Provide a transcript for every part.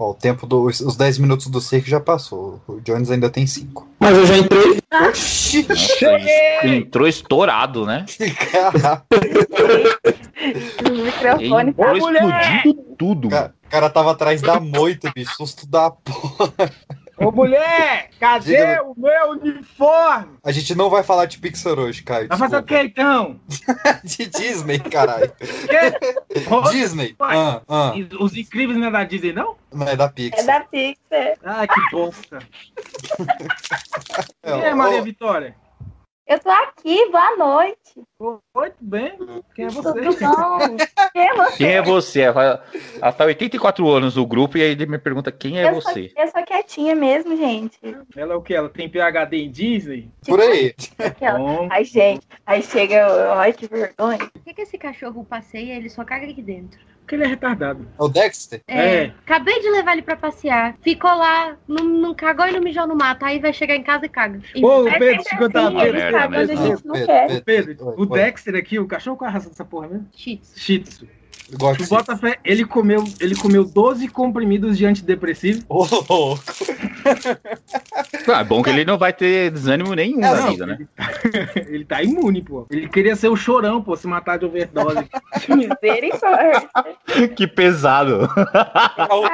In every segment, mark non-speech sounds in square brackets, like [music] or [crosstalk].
Ó, o tempo dos os 10 minutos do circo já passou. O Jones ainda tem 5. Mas eu já entrei. Oxi! Entrou estourado, né? [laughs] Cara, O [laughs] microfone Entrou explodindo tudo, o cara tava atrás da moita, bicho. Susto da porra. Ô mulher, cadê Diga. o meu uniforme? A gente não vai falar de Pixar hoje, Caio. Vai fazer o que então? [laughs] De Disney, caralho. [laughs] Disney. Ah, ah, Os incríveis não é da Disney, não? não é da é Pixar. da Pixar. Ah, que bosta. [laughs] É, é Maria Vitória? Eu tô aqui, boa noite. Oi, tudo bem? Quem é Tudo você? bom? Quem é você? Quem é você? Ela ela tá 84 anos no grupo e aí ele me pergunta quem é eu, sou, você. eu sou quietinha mesmo, gente. Ela é o que? Ela tem PHD em Disney? Por aí. Aquela. Bom. Ai, gente, aí chega, ai, que vergonha. Por que, que esse cachorro passeia ele só caga aqui dentro? Porque ele é retardado. É o Dexter? É. Acabei de levar ele pra passear. Ficou lá, não, não cagou e não mijou no mato. Aí vai chegar em casa e caga. E- Ô, É Pedro, te contar uma assim, ele merda, sabe quando a né? gente não Pedro, quer. Pedro, Oi, o. Dexter aqui, o cachorro com a raça dessa porra mesmo? Shih Tzu. Shih Tzu. O Botafé, ele comeu, ele comeu 12 comprimidos de antidepressivo. Ô, louco. Ah, é bom que ele não vai ter desânimo nenhum É, na não, vida, né? Ele tá imune, pô. Ele queria ser o chorão, pô, se matar de overdose. Misericórdia. [laughs] Que pesado. É o,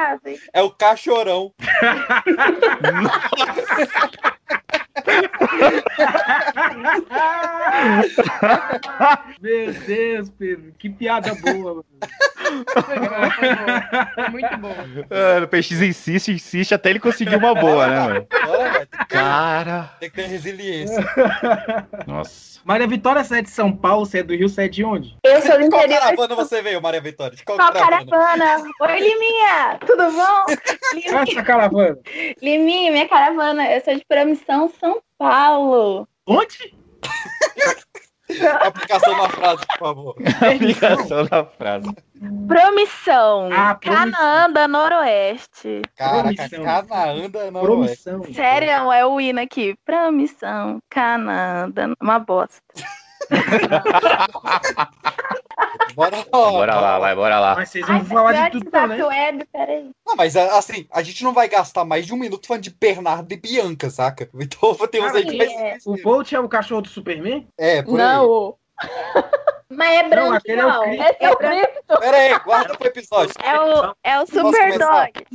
é o cachorão. [laughs] Meu Deus, Pedro, que piada boa, mano. Muito bom. Ah, o PX insiste, insiste até ele conseguir uma boa, né, mano? Cara. tem que ter resiliência. Nossa. Maria Vitória, você é de São Paulo, você é do Rio, você é de onde? Eu sou do De qual interior. caravana você veio, Maria Vitória? De qual Qual caravana? caravana? Oi, Liminha, tudo bom? [laughs] Liminha, Essa caravana. Liminha, minha caravana, eu sou de Promissão, São Paulo. Onde? [laughs] [laughs] Aplicação na frase, por favor. Aplicação da frase. Promissão, Ah, Promissão. Canaã da Noroeste. Caraca, Promissão. Canaã da Noroeste. Promissão. Sério, é o hino aqui. Promissão, Canaã da... Uma bosta. Bora lá. Bora lá, vai, bora lá. Mas vocês Ai, vão falar de tudo WhatsApp também. web, peraí. Não, mas assim, a gente não vai gastar mais de um minuto falando de Bernardo e Bianca, saca? Então tem uns aí que vai É. O Bolt é o cachorro do Superman? É, por aí. Não. [laughs] Mas é branco, Não, aquele é o não. Esse é o Cripto. Pera aí, guarda pro episódio. É o, é o Posso Super começar? Dog.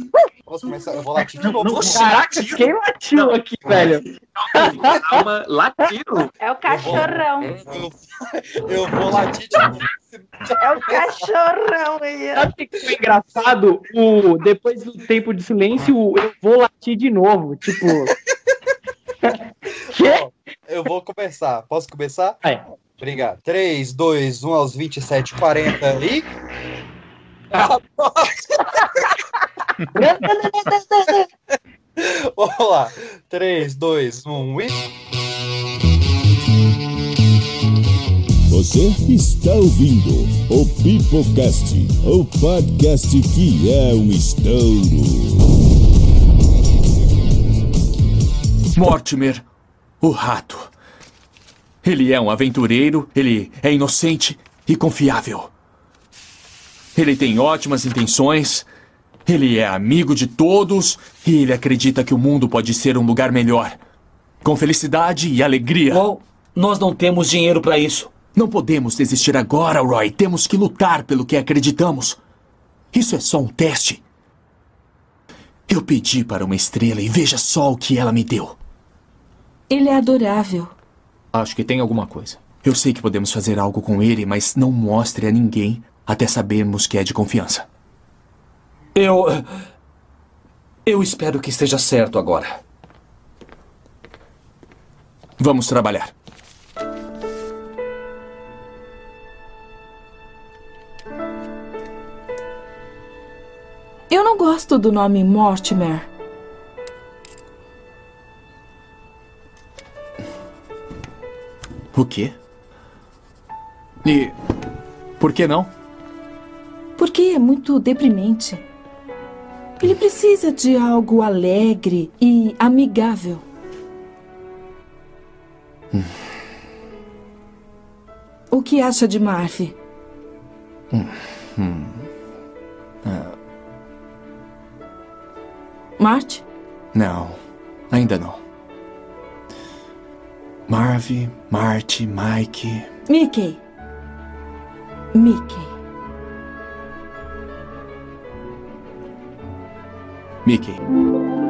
Posso começar? Eu vou latir de Não, novo. não, Oxi, Caraca, quem latiu aqui, velho? Calma, latino. É o cachorrão. Eu, eu vou latir de novo. É o cachorrão aí. Sabe o que foi engraçado? O, depois do tempo de silêncio, o eu vou latir de novo. Tipo. [laughs] Ó, Eu vou começar. Posso começar? Vai. Obrigado. 3, 2, 1 aos 27, 40 e. [laughs] [laughs] Vamos lá. 3, 2, 1 e. Você está ouvindo o Pipocast, o podcast que é um estouro. Mortimer, o rato. Ele é um aventureiro, ele é inocente e confiável. Ele tem ótimas intenções, ele é amigo de todos e ele acredita que o mundo pode ser um lugar melhor. Com felicidade e alegria. Bom, nós não temos dinheiro pra isso. Não podemos desistir agora, Roy. Temos que lutar pelo que acreditamos. Isso é só um teste. Eu pedi para uma estrela e veja só o que ela me deu. Ele é adorável. Acho que tem alguma coisa. Eu sei que podemos fazer algo com ele, mas não mostre a ninguém até sabermos que é de confiança. Eu. Eu espero que esteja certo agora. Vamos trabalhar. Eu não gosto do nome Mortimer. O quê? E. Por que não? Porque é muito deprimente. Ele precisa de algo alegre e amigável. O que acha de Marv? Marte? Não, ainda não. Marv, Marty, Mike. Mickey. Mickey. Mickey.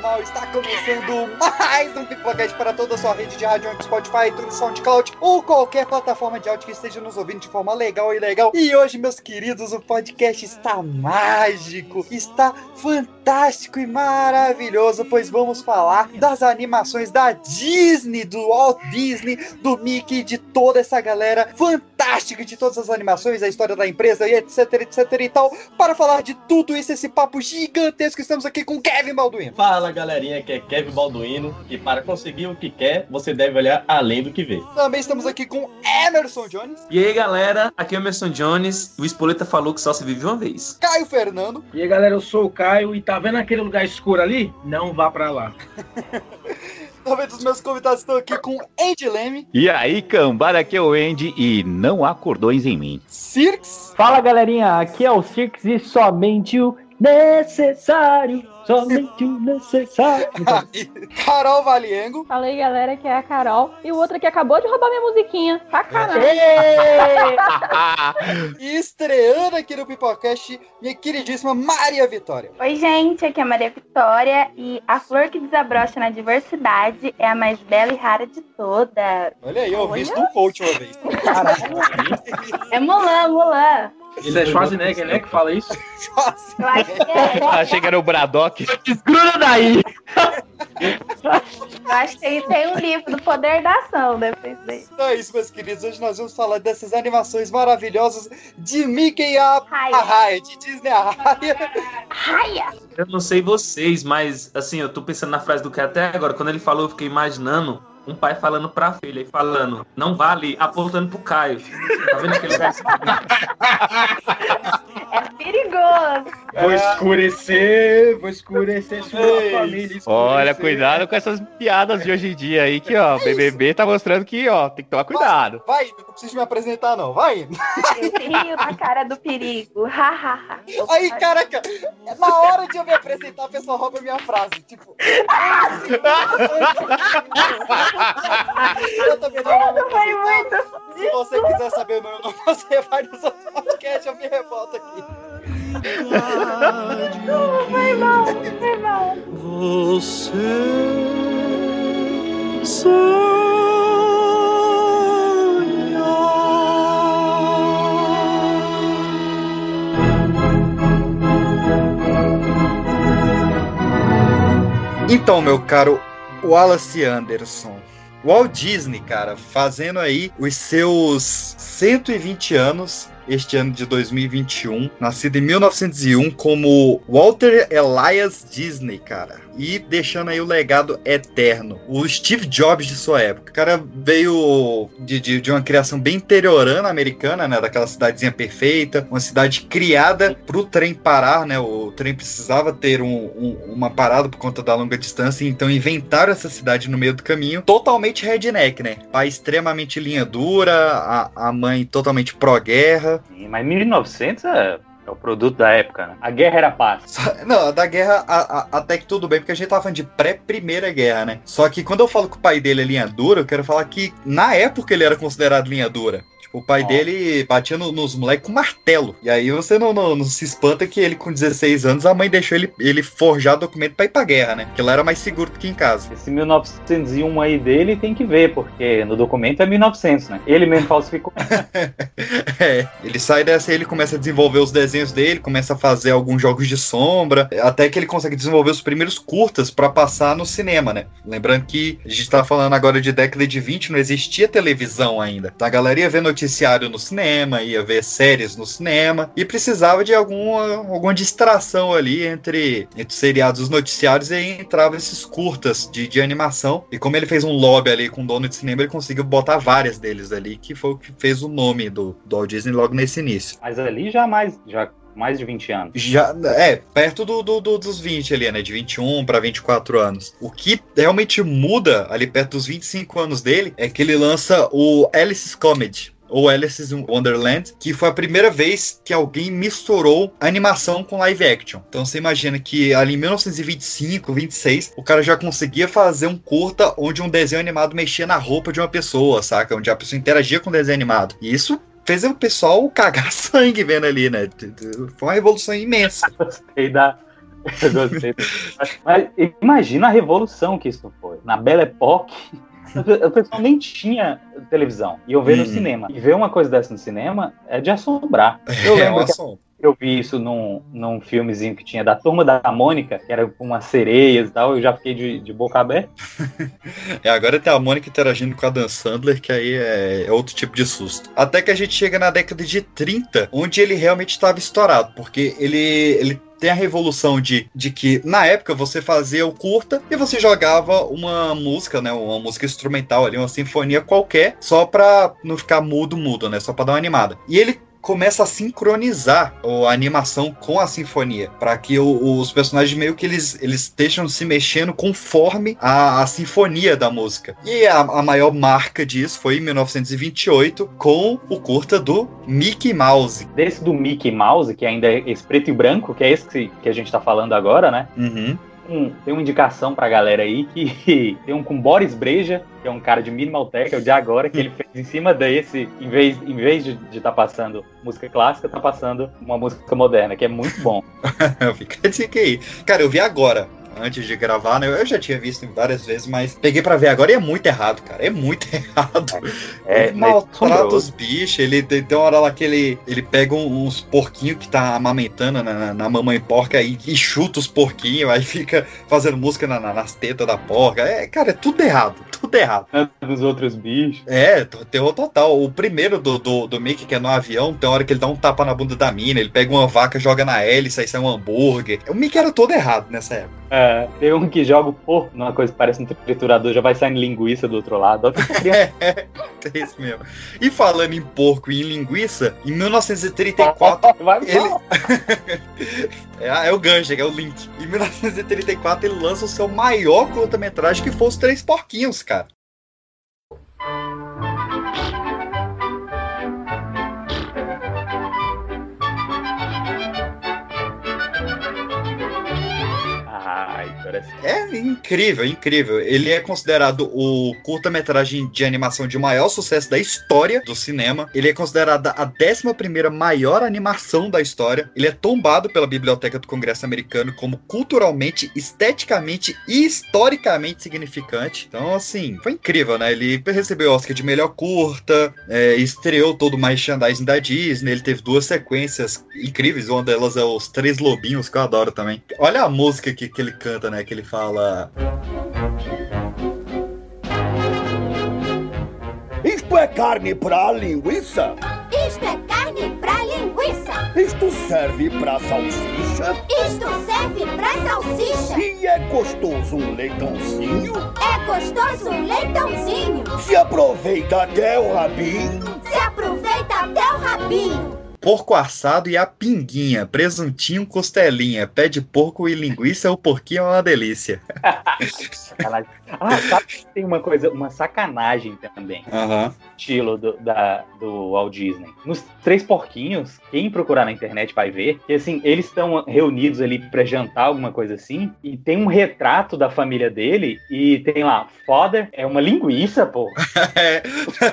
Mal, está começando mais um Pipocast para toda a sua rede de rádio, Spotify, iTunes, SoundCloud ou qualquer plataforma de áudio que esteja nos ouvindo de forma legal e legal. E hoje, meus queridos, o podcast está mágico, está fantástico e maravilhoso, pois vamos falar das animações da Disney, do Walt Disney, do Mickey, de toda essa galera fantástica de todas as animações, a história da empresa e etc, etc e tal. Para falar de tudo isso, esse papo gigantesco, estamos aqui com Kevin Balduino. Fala galerinha, aqui é Kevin Balduino e para conseguir o que quer, você deve olhar além do que vê. Também estamos aqui com Emerson Jones, E aí galera, aqui é o Emerson Jones. O Espoleta falou que só se vive uma vez. Caio Fernando, E aí, galera, eu sou o Caio e tá vendo aquele lugar escuro ali? Não vá pra lá. [laughs] também dos meus convidados estão aqui com Andy Leme, E aí, cambada, aqui é o Andy e não há cordões em mim. Cirques, Fala galerinha, aqui é o Cirques e somente o necessário. Somente o necessário. [laughs] Carol Valiengo, Fala aí, galera, que é a Carol. E o outro aqui acabou de roubar minha musiquinha. Sacanagem. e [laughs] estreando aqui no Pipocast, minha queridíssima Maria Vitória. Oi, gente, aqui é a Maria Vitória e a flor que desabrocha na diversidade é a mais bela e rara de todas. Olha aí, eu ouvi isso do coach uma vez. É Mulan, Mulan. Isso é Schwarzenegger, né, que fala isso? É. Achei que era o Braddock. [laughs] Desgruda daí. Eu acho que tem, tem um livro do Poder da Ação depois daí. Então é isso, meus queridos. Hoje nós vamos falar dessas animações maravilhosas de Mickey a a Raya. Raya, de Disney a Raya. Raia! Eu não sei vocês, mas assim, eu tô pensando na frase do que até agora. Quando ele falou, eu fiquei imaginando um pai falando pra filha e falando, não vale, apontando pro Caio. Tá vendo aquele [laughs] lugar? É perigoso. Vou escurecer, vou escurecer sua família. escurecer. Olha, cuidado com essas piadas de hoje em dia aí, que ó, BBB tá mostrando que ó, tem que tomar cuidado. Vai indo, não precisa me apresentar, não. Vai. Rio na cara do perigo. Aí, caraca, na hora de eu me apresentar, a pessoa rouba minha frase. Tipo. [laughs] eu também não foi apresentar. muito. Se você quiser saber o meu nome, você vai nos outros podcasts, eu me revolto aqui. Foi mal, foi mal. Então, meu caro Wallace Anderson, Walt Disney, cara, fazendo aí os seus 120 anos este ano de 2021, nascido em 1901 como Walter Elias Disney, cara, e deixando aí o legado eterno, o Steve Jobs de sua época. O cara veio de, de, de uma criação bem interiorana americana, né, daquela cidadezinha perfeita, uma cidade criada pro trem parar, né, o trem precisava ter um- um- uma parada por conta da longa distância, então inventaram essa cidade no meio do caminho, totalmente redneck, né, pai extremamente linha dura, a, a mãe totalmente pró-guerra, Sim, Mas 1900 é, é o produto da época, né? A guerra era paz. Não, da guerra a- a- até que tudo bem, porque a gente tava falando de pré-primeira guerra, né? Só que quando eu falo que o pai dele é linha dura, eu quero falar que na época ele era considerado linha dura. O pai Ó. dele batia no- nos moleques com martelo. E aí você não, não- não se espanta que ele, com 16 anos, a mãe deixou ele, ele forjar documento pra ir pra guerra, né? Porque lá era mais seguro do que em casa. Esse 1901 aí dele tem que ver, porque no documento é 1900, né? Ele mesmo falsificou. [laughs] É, ele sai dessa e ele começa a desenvolver os desenhos dele, começa a fazer alguns jogos de sombra, até que ele consegue desenvolver os primeiros curtas pra passar no cinema, né? Lembrando que a gente tá falando agora de década de 20, não existia televisão ainda. A galera ia ver noticiário no cinema, ia ver séries no cinema e precisava de alguma, alguma distração ali entre, entre os seriados e os noticiários e aí entravam esses curtas de, de animação. E como ele fez um lobby ali com o dono de cinema, ele conseguiu botar várias deles ali, que foi o que fez o nome do, do Walt Disney logo nesse início. Mas ali já mais, já mais de 20 anos. Já, é, perto do, do- do- dos 20 ali, né? De 21 para 24 anos. O que realmente muda ali perto dos 25 anos dele é que ele lança o Alice's Comedy. Ou Alice's in Wonderland, que foi a primeira vez que alguém misturou animação com live action. Então você imagina que ali em 1925, 26, o cara já conseguia fazer um curta onde um desenho animado mexia na roupa de uma pessoa, saca? Onde a pessoa interagia com o desenho animado. E isso fez o pessoal [laughs] cagar sangue vendo ali, né? Foi uma revolução imensa. [laughs] Gostei da. Eu [laughs] gostei. Mas imagina a revolução que isso foi. Na Belle Époque, o pessoal nem tinha televisão. E eu ver no Uhum. cinema. E ver uma coisa dessa no cinema é de assombrar. Eu É, lembro que eu vi isso num, num filmezinho que tinha da Turma da Mônica, que era com umas sereias e tal. Eu já fiquei de, de boca aberta. [laughs] É, agora tem a Mônica interagindo com a Dan Sandler, que aí é, é outro tipo de susto. Até que a gente chega na década de 30, onde ele realmente estava estourado, porque ele, ele tem a revolução de, de que na época você fazia o curta e você jogava uma música, né, uma música instrumental ali, uma sinfonia qualquer, só pra não ficar mudo, mudo, né, só pra dar uma animada. E ele começa a sincronizar a animação com a sinfonia, para que o- os personagens meio que eles, eles estejam se mexendo conforme a, a sinfonia da música. E a, a maior marca disso foi em 1928 com o curta do Mickey Mouse. Desse do Mickey Mouse, que ainda é esse preto e branco, que é esse que, que a gente tá falando agora, né? Uhum. Um- tem uma indicação pra galera aí que [laughs] tem um com Boris Breja, que é um cara de Minimal Tech, é o de agora, que ele fez em cima desse, em vez, em vez de estar passando música clássica, tá passando uma música moderna, que é muito bom. Fica a dica aí. Cara, eu vi agora. Antes de gravar, né? Eu já tinha visto várias vezes, mas peguei pra ver agora e é muito errado, cara. É muito [laughs] errado. É, ele maltrata assombroso. os bichos, ele tem, uma hora lá que ele, ele pega um- uns porquinhos que tá amamentando na, na- mamãe porca aí e chuta os porquinhos, aí fica fazendo música na- na- nas tetas da porca. É, cara, é tudo errado, tudo errado. Dos outros bichos. É, terror total. O primeiro do, do, do Mickey, que é no avião, tem hora que ele dá um tapa na bunda da mina, ele pega uma vaca, joga na hélice, aí sai um hambúrguer. O Mickey era todo errado nessa época. É, [laughs] tem um que joga o porco numa coisa que parece um triturador, já vai saindo linguiça do outro lado. [laughs] [laughs] É, é isso mesmo. E falando em porco e em linguiça, em 1934, ele. é, é o Ganja, é o Link. Em 1934, ele lança o seu maior curta-metragem, que foi Os Três Porquinhos, cara. Parece. É incrível, incrível. Ele é considerado o curta-metragem de animação de maior sucesso da história do cinema. Ele é considerado a 11 maior animação da história. Ele é tombado pela Biblioteca do Congresso Americano como culturalmente, esteticamente e historicamente significante. Então, assim, foi incrível, né? Ele recebeu o Oscar de melhor curta, é, estreou todo o merchandising da Disney. Ele teve duas sequências incríveis. Uma delas é Os Três Lobinhos, que eu adoro também. Olha a música que, que ele canta, né? Que ele fala. Isto é carne pra linguiça? Isto é carne pra linguiça. Isto serve pra salsicha? Isto serve pra salsicha. E é gostoso um leitãozinho? É gostoso um leitãozinho. Se aproveita até o rabinho? Se aproveita até o rabinho. Porco assado e a pinguinha, presuntinho, costelinha, pé de porco e linguiça, o porquinho é uma delícia. Sacanagem. Ah, sabe que tem uma coisa, uma sacanagem também. Aham. Estilo do, da, do Walt Disney. Nos Três Porquinhos, quem procurar na internet vai ver que assim, eles estão reunidos ali pra jantar, alguma coisa assim, e tem um retrato da família dele, e tem lá, Father é uma linguiça, pô. [laughs] É.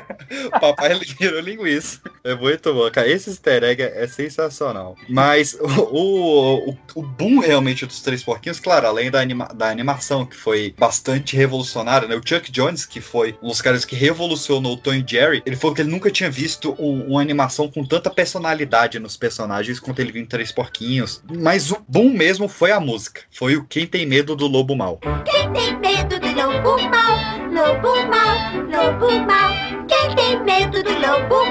[laughs] Papai virou linguiça. É muito bom, cara. Esse egg é sensacional. Mas o, o, o- boom realmente dos Três Porquinhos, claro, além da, anima- da animação, que foi bastante revolucionária, né? O Chuck Jones, que foi um dos caras que revolucionou o Tom e Jerry, ele falou que ele nunca tinha visto um- uma animação com tanta personalidade nos personagens quanto ele viu em Três Porquinhos. Mas o boom mesmo foi a música. Foi o Quem Tem Medo do Lobo Mal. Quem tem medo do lobo mal? Lobo mal, lobo mal. Quem tem medo do lobo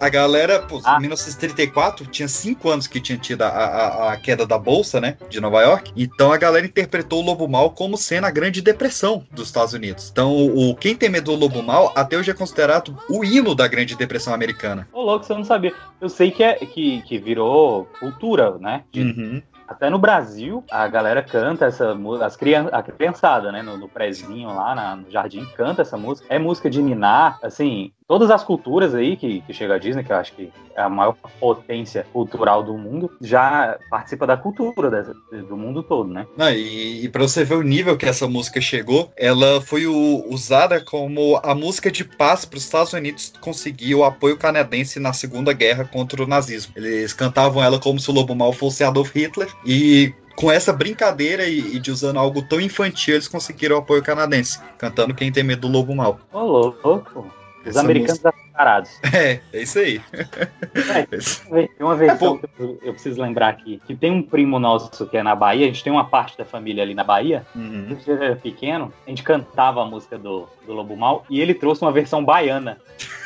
A galera, pô, Ah. em 1934, tinha cinco anos que tinha tido a, a, a queda da Bolsa, né, de Nova York. Então a galera interpretou o Lobo Mal como sendo a Grande Depressão dos Estados Unidos. Então o Quem Tem Medo do Lobo Mal até hoje é considerado o hino da Grande Depressão americana. Ô, louco, você não sabia. Eu sei que, é, que, que virou cultura, né? De- Uhum. Até no Brasil, a galera canta essa música, as a criançada, né? No, no prézinho lá na- no jardim, canta essa música. É música de ninar, assim, todas as culturas aí que, que chega a Disney, que eu acho que é a maior potência cultural do mundo, já participa da cultura dessa- do mundo todo, né? Não, e, e pra você ver o nível que essa música chegou, ela foi o- usada como a música de paz para os Estados Unidos conseguir o apoio canadense na Segunda Guerra contra o nazismo. Eles cantavam ela como se o Lobo Mal fosse Adolf Hitler e com essa brincadeira e, e de usando algo tão infantil, eles conseguiram o apoio canadense, cantando Quem Tem Medo do Lobo Mal. Ô, louco. Os Essa americanos música- açarados. É, é isso aí. [laughs] Tem uma versão que eu, eu preciso lembrar aqui, que tem um primo nosso que é na Bahia, a gente tem uma parte da família ali na Bahia, Uhum. quando ele era pequeno, a gente cantava a música do, do Lobo Mal, e ele trouxe uma versão baiana.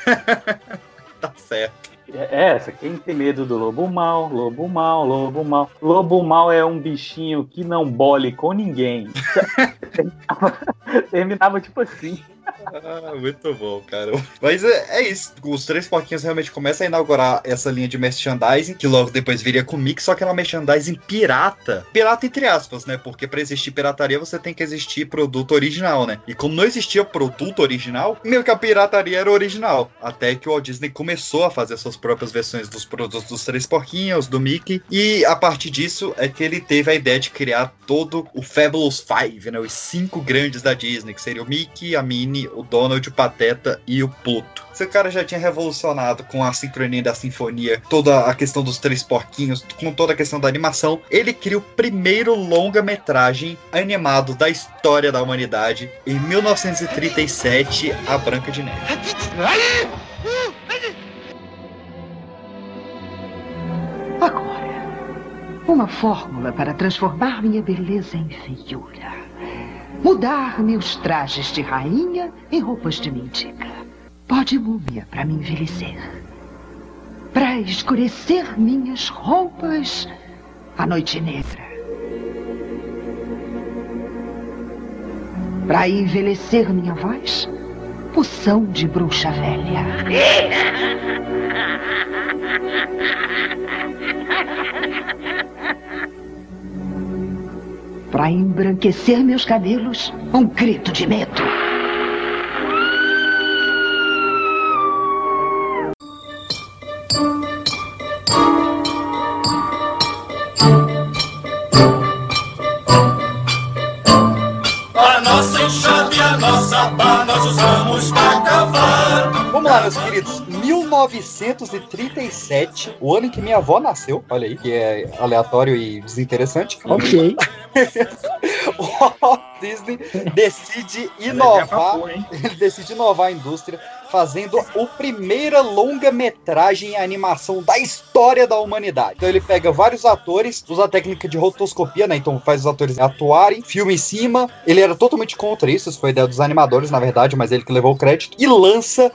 [laughs] Tá certo. É essa, quem tem medo do lobo mal, lobo mal, lobo mal. Lobo mal é um bichinho que não bole com ninguém. [laughs] terminava, terminava tipo assim. Ah, muito bom, cara. Mas é, é isso. Os três porquinhos realmente começam a inaugurar essa linha de merchandising, que logo depois viria com o Mickey, só que é uma merchandising pirata. Pirata entre aspas, né? Porque pra existir pirataria você tem que existir produto original, né? E como não existia produto original, meio que a pirataria era original. Até que o Walt Disney começou a fazer suas próprias versões dos produtos dos três porquinhos, do Mickey. E a partir disso é que ele teve a ideia de criar todo o Fabulous Five, né? Os cinco grandes da Disney, que seria o Mickey, a Minnie, o Donald, o Pateta e o Pluto. Esse cara já tinha revolucionado com a sincronia da sinfonia, toda a questão dos três porquinhos, com toda a questão da animação. Ele cria o primeiro longa-metragem animado da história da humanidade em 1937, A Branca de Neve. Agora, uma fórmula para transformar minha beleza em feiura. Mudar meus trajes de rainha em roupas de mendiga. Pó de múmia para me envelhecer. Para escurecer minhas roupas, a noite negra. Para envelhecer minha voz, poção de bruxa velha. [laughs] Para embranquecer meus cabelos, um grito de medo. Meus queridos. 1937, o ano em que minha avó nasceu. Olha aí, que é aleatório e desinteressante. [laughs] Ok. o [laughs] Walt Disney decide [laughs] inovar. Ele decide inovar a indústria, fazendo o primeira longa-metragem em animação da história da humanidade. Então ele pega vários atores, usa a técnica de rotoscopia, né? Então faz os atores atuarem, filma em cima. Ele era totalmente contra isso, isso foi ideia dos animadores, na verdade, mas ele que levou o crédito. E lança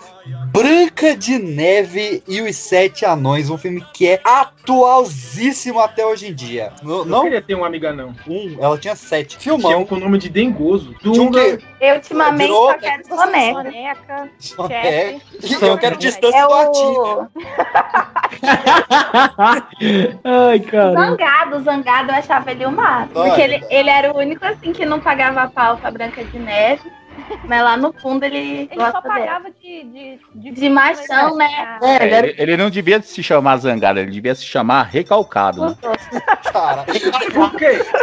Branca de Neve e os Sete Anões, um filme que é atualzíssimo até hoje em dia. Não, Não não queria ter um amiga, não. um, ela tinha sete. Tinha Filmão. um com o nome de Dengoso. Tinha um? Eu ultimamente Virou- só quero soneca. Soneca, É, eu quero distância É do Atinho. o [laughs] Ai, cara. Zangado, o Zangado eu achava ele o máximo. Olha. Porque ele, ele era o único assim que não pagava pau pra Branca de Neve. Mas lá no fundo ele, Ele gosta só dela. pagava de, de, de, De machão, né? É, ele era- Ele, ele não devia se chamar zangado, ele devia se chamar recalcado. Né? Cara. [laughs]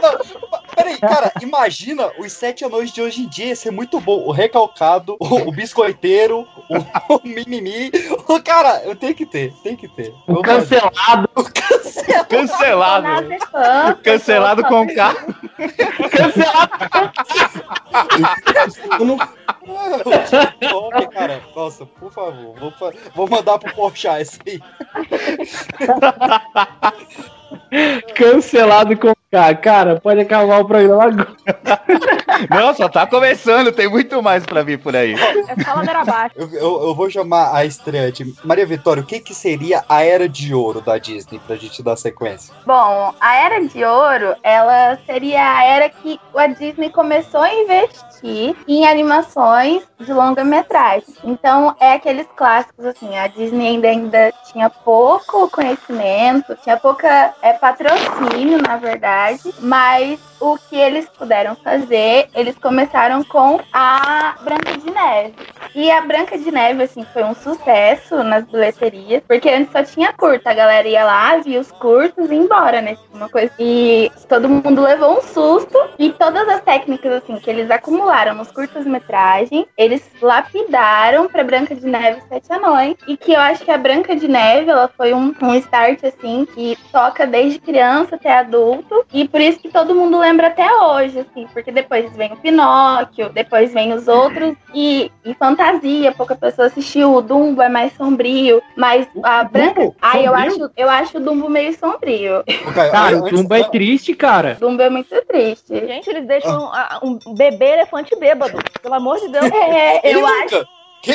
Não, peraí, cara, imagina os sete anões de hoje em dia, ia ser muito bom. O recalcado, o, o biscoiteiro, o, o mimimi. O, cara, eu tenho que ter, tem que ter. O cancelado. O cancelado. Cancelado. Nazefã, Cancelado eu com K. Tome, [laughs] cara. Nossa, por favor. Vou, vou mandar pro Porchat esse aí. Cancelado com K. Cara, pode acabar o programa agora. [laughs] Não, só tá começando, tem muito mais pra vir por aí. É só ladeira abaixo. Eu, eu- eu vou chamar a estreante. Maria Vitória, o que, que seria a era de ouro da Disney pra gente dar sequência? Bom, a Era de Ouro, ela seria a era que a Disney começou a investir em animações de longa-metragem. Então, é aqueles clássicos, assim, a Disney ainda, ainda tinha pouco conhecimento, tinha pouca é, patrocínio, na verdade, mas o que eles puderam fazer, eles começaram com a Branca de Neve. E a Branca de Neve, assim, foi um sucesso nas bilheterias, porque antes só tinha curta, a galera ia lá, via os curtos e ia embora, né? Tipo, uma coisa. E todo mundo levou um susto, e todas as técnicas, assim, que eles acumularam nos curtas-metragens, eles lapidaram pra Branca de Neve Sete Anões, e que eu acho que a Branca de Neve, ela foi um, um start, assim, que toca desde criança até adulto, e por isso que todo mundo lembra até hoje, assim, porque depois vem o Pinóquio, depois vem os outros, e, e fantasia, pouca pessoa assistiu, o Dumbo é mais sombrio, mas a Branca... Ai, eu Sombrio? acho, eu acho o Dumbo meio sombrio. [laughs] Cara, o Dumbo é triste, cara. Dumbo é muito triste. Gente, eles deixam ah, um bebê elefante bêbado. Pelo amor de Deus. [laughs] É, eu acho,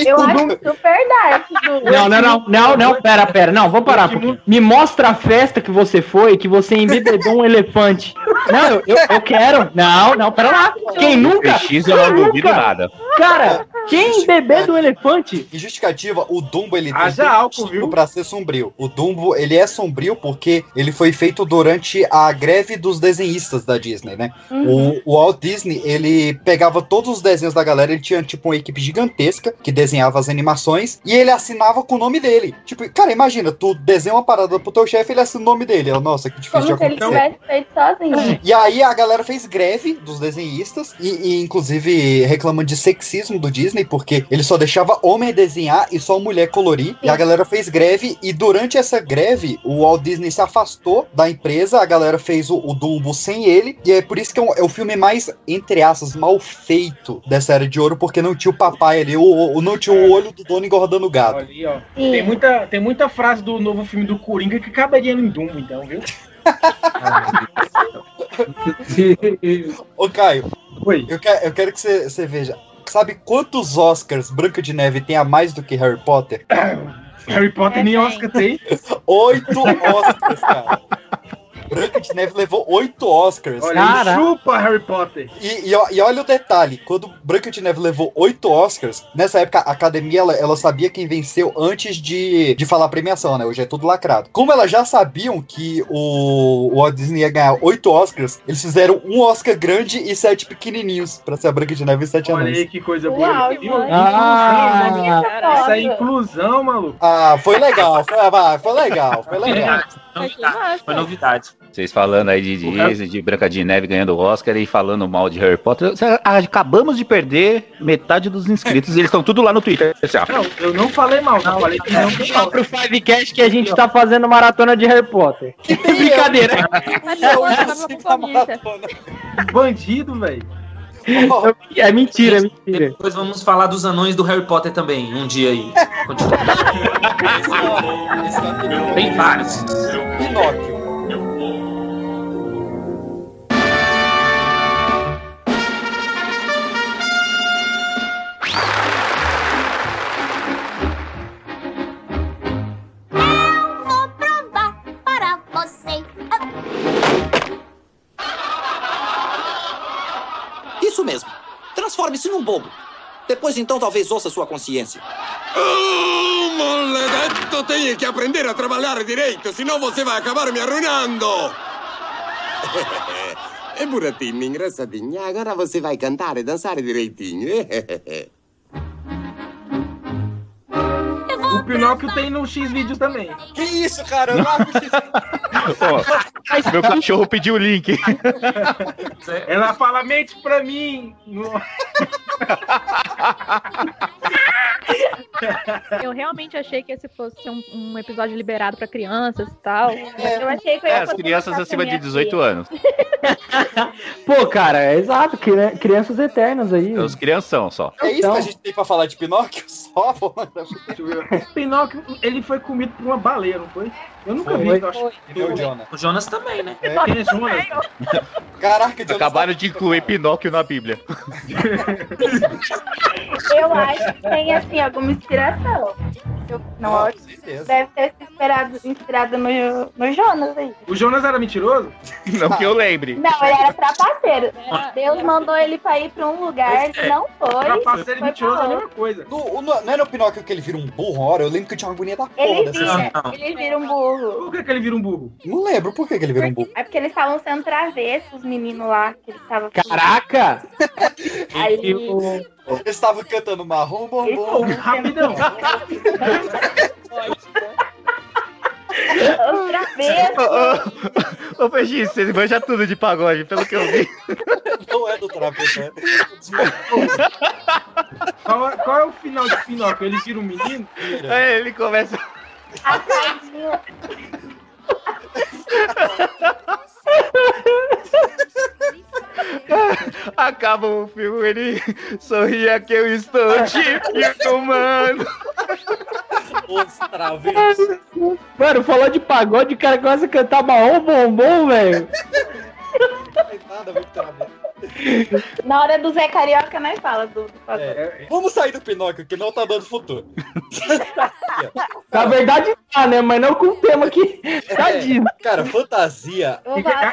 eu acho super dark. Dumbo. Não, não, não, não, não, pera, pera, não, vamos parar. um. Me mostra a festa que você foi, que você embebedou um elefante. [laughs] Não, eu, eu, quero. Não, não, pera lá. Quem nunca? PX eu não duvido nada. Cara, quem embebedou um elefante? Em justificativa, o Dumbo ele tem Haja todo álcool, motivo pra ser sombrio. O Dumbo ele é sombrio porque ele foi feito durante a greve dos desenhistas da Disney, né? Uhum. O, o Walt Disney ele pegava todos os desenhos da galera, ele tinha tipo uma equipe gigantesca que desenhava as animações e ele assinava com o nome dele. Tipo, cara, imagina, tu desenha uma parada pro teu chefe, ele assina o nome dele. Eu, Nossa, que difícil Como de se ele acontecer. tivesse feito sozinho. E aí a galera fez greve dos desenhistas e, e, inclusive reclamando de sexismo do Disney, porque ele só deixava homem desenhar e só mulher colorir. E a galera fez greve e durante essa greve o Walt Disney se afastou da empresa, a galera fez o, o Dumbo sem ele e é por isso que é, um- é o filme mais, entre aspas, mal feito dessa era de ouro, porque não tinha o papai ali, o, o- não tinha o olho do dono engordando o gado. Ali, ó. Tem muita, tem muita frase do novo filme do Coringa que caberia no Dumbo, então, viu? [laughs] Ô Caio, Oi. Eu, que- eu quero que você você veja. Sabe quantos Oscars Branca de Neve tem a mais do que Harry Potter? [coughs] Harry Potter nem Oscar tem. Oito Oscars, cara. Branca de Neve levou oito Oscars. Olha, chupa Harry Potter. E, e e olha o detalhe, quando Branca de Neve levou oito Oscars, nessa época a academia ela, ela sabia quem venceu antes de, de falar a premiação, né? Hoje é tudo lacrado. Como elas já sabiam que o, o Walt Disney ia ganhar oito Oscars, eles fizeram um Oscar grande e sete pequenininhos pra ser a Branca de Neve e sete Olha anões. aí que coisa boa. Uau, Viu? mano. Isso é inclusão, maluco. Ah, foi legal, foi, foi legal, foi legal. Foi novidade. Vocês falando aí de Disney, de Branca de Neve ganhando Oscar e falando mal de Harry Potter. Cê- Acabamos de perder metade dos inscritos. Eles estão tudo lá no Twitter. Não, eu não falei mal, só falei que não Só pro Fivecast que a gente tá fazendo maratona de Harry Potter. [laughs] Brincadeira. [laughs] Bandido, velho. É mentira, é mentira. Depois vamos falar dos anões do Harry Potter também, um dia aí. Continua. Tem vários. Pinóquio. Isso mesmo. Transforme-se num bobo. Depois então talvez ouça sua consciência. Oh, maledetto, tem que aprender a trabalhar direito, senão você vai acabar me arruinando. É buratinho, engraçadinho. Agora você vai cantar e dançar direitinho. [laughs] O Pinóquio tem no X-Vídeos também. Que isso, cara? Eu não [laughs] Ó, meu cachorro pediu o link. [laughs] Ela fala, mente pra mim. [laughs] Eu realmente achei que esse fosse ser um, um episódio liberado pra crianças e tal. Eu achei que eu É, as crianças acima de minha 18 filha. anos. [laughs] Pô, cara, é exato, cri- crianças eternas aí. Os crianção só. É isso Então- que a gente tem pra falar de Pinóquio? Só? Pinóquio, ele foi comido por uma baleia, não foi? Eu nunca Foi. vi, eu acho. É o Jonas. O Jonas também, né? Quem é Jonas? Caraca, Jonas. Acabaram de incluir Pinóquio na Bíblia. Eu acho que tem, assim, alguma inspiração. Eu, não, Ah, acho deve ter se inspirado, inspirado no, no Jonas aí. O Jonas era mentiroso? Não que eu lembre. Não, ele era trapaceiro. Deus mandou ele pra ir pra um lugar que não foi. Trapaceiro e mentiroso é a mesma coisa. No, o- no- não é no Pinóquio que ele vira um burro uma hora? Eu lembro que eu tinha uma agonia da porra Ele vira, ele vira um burro. Por que, que ele vira um burro? Não lembro por que, que ele vira um burro. É porque eles estavam sendo travessos, os meninos lá, que ele tava Caraca! [laughs] Aí, Eles estavam cantando marrom, bom, Eles bom. Rapidão. os travessos. Ô, ô Peixinho, você manja tudo de pagode, pelo que eu vi. Não é do travesso, né? Qual, é- qual é o final de Pinóquio? Ele vira um menino? Aí ele começa. A. [laughs] Acaba o filme, ele sorria que eu estou te filmando. Os travessos. Mano, falou de pagode, o cara começa a cantar marrom bombom, velho. Não tem nada travesso. Na hora do Zé Carioca, nós fala do, do pagode. É. Vamos sair do Pinóquio, que não tá dando futuro. [laughs] Na verdade tá, né? Mas não com o tema que tá É, dito. cara, fantasia.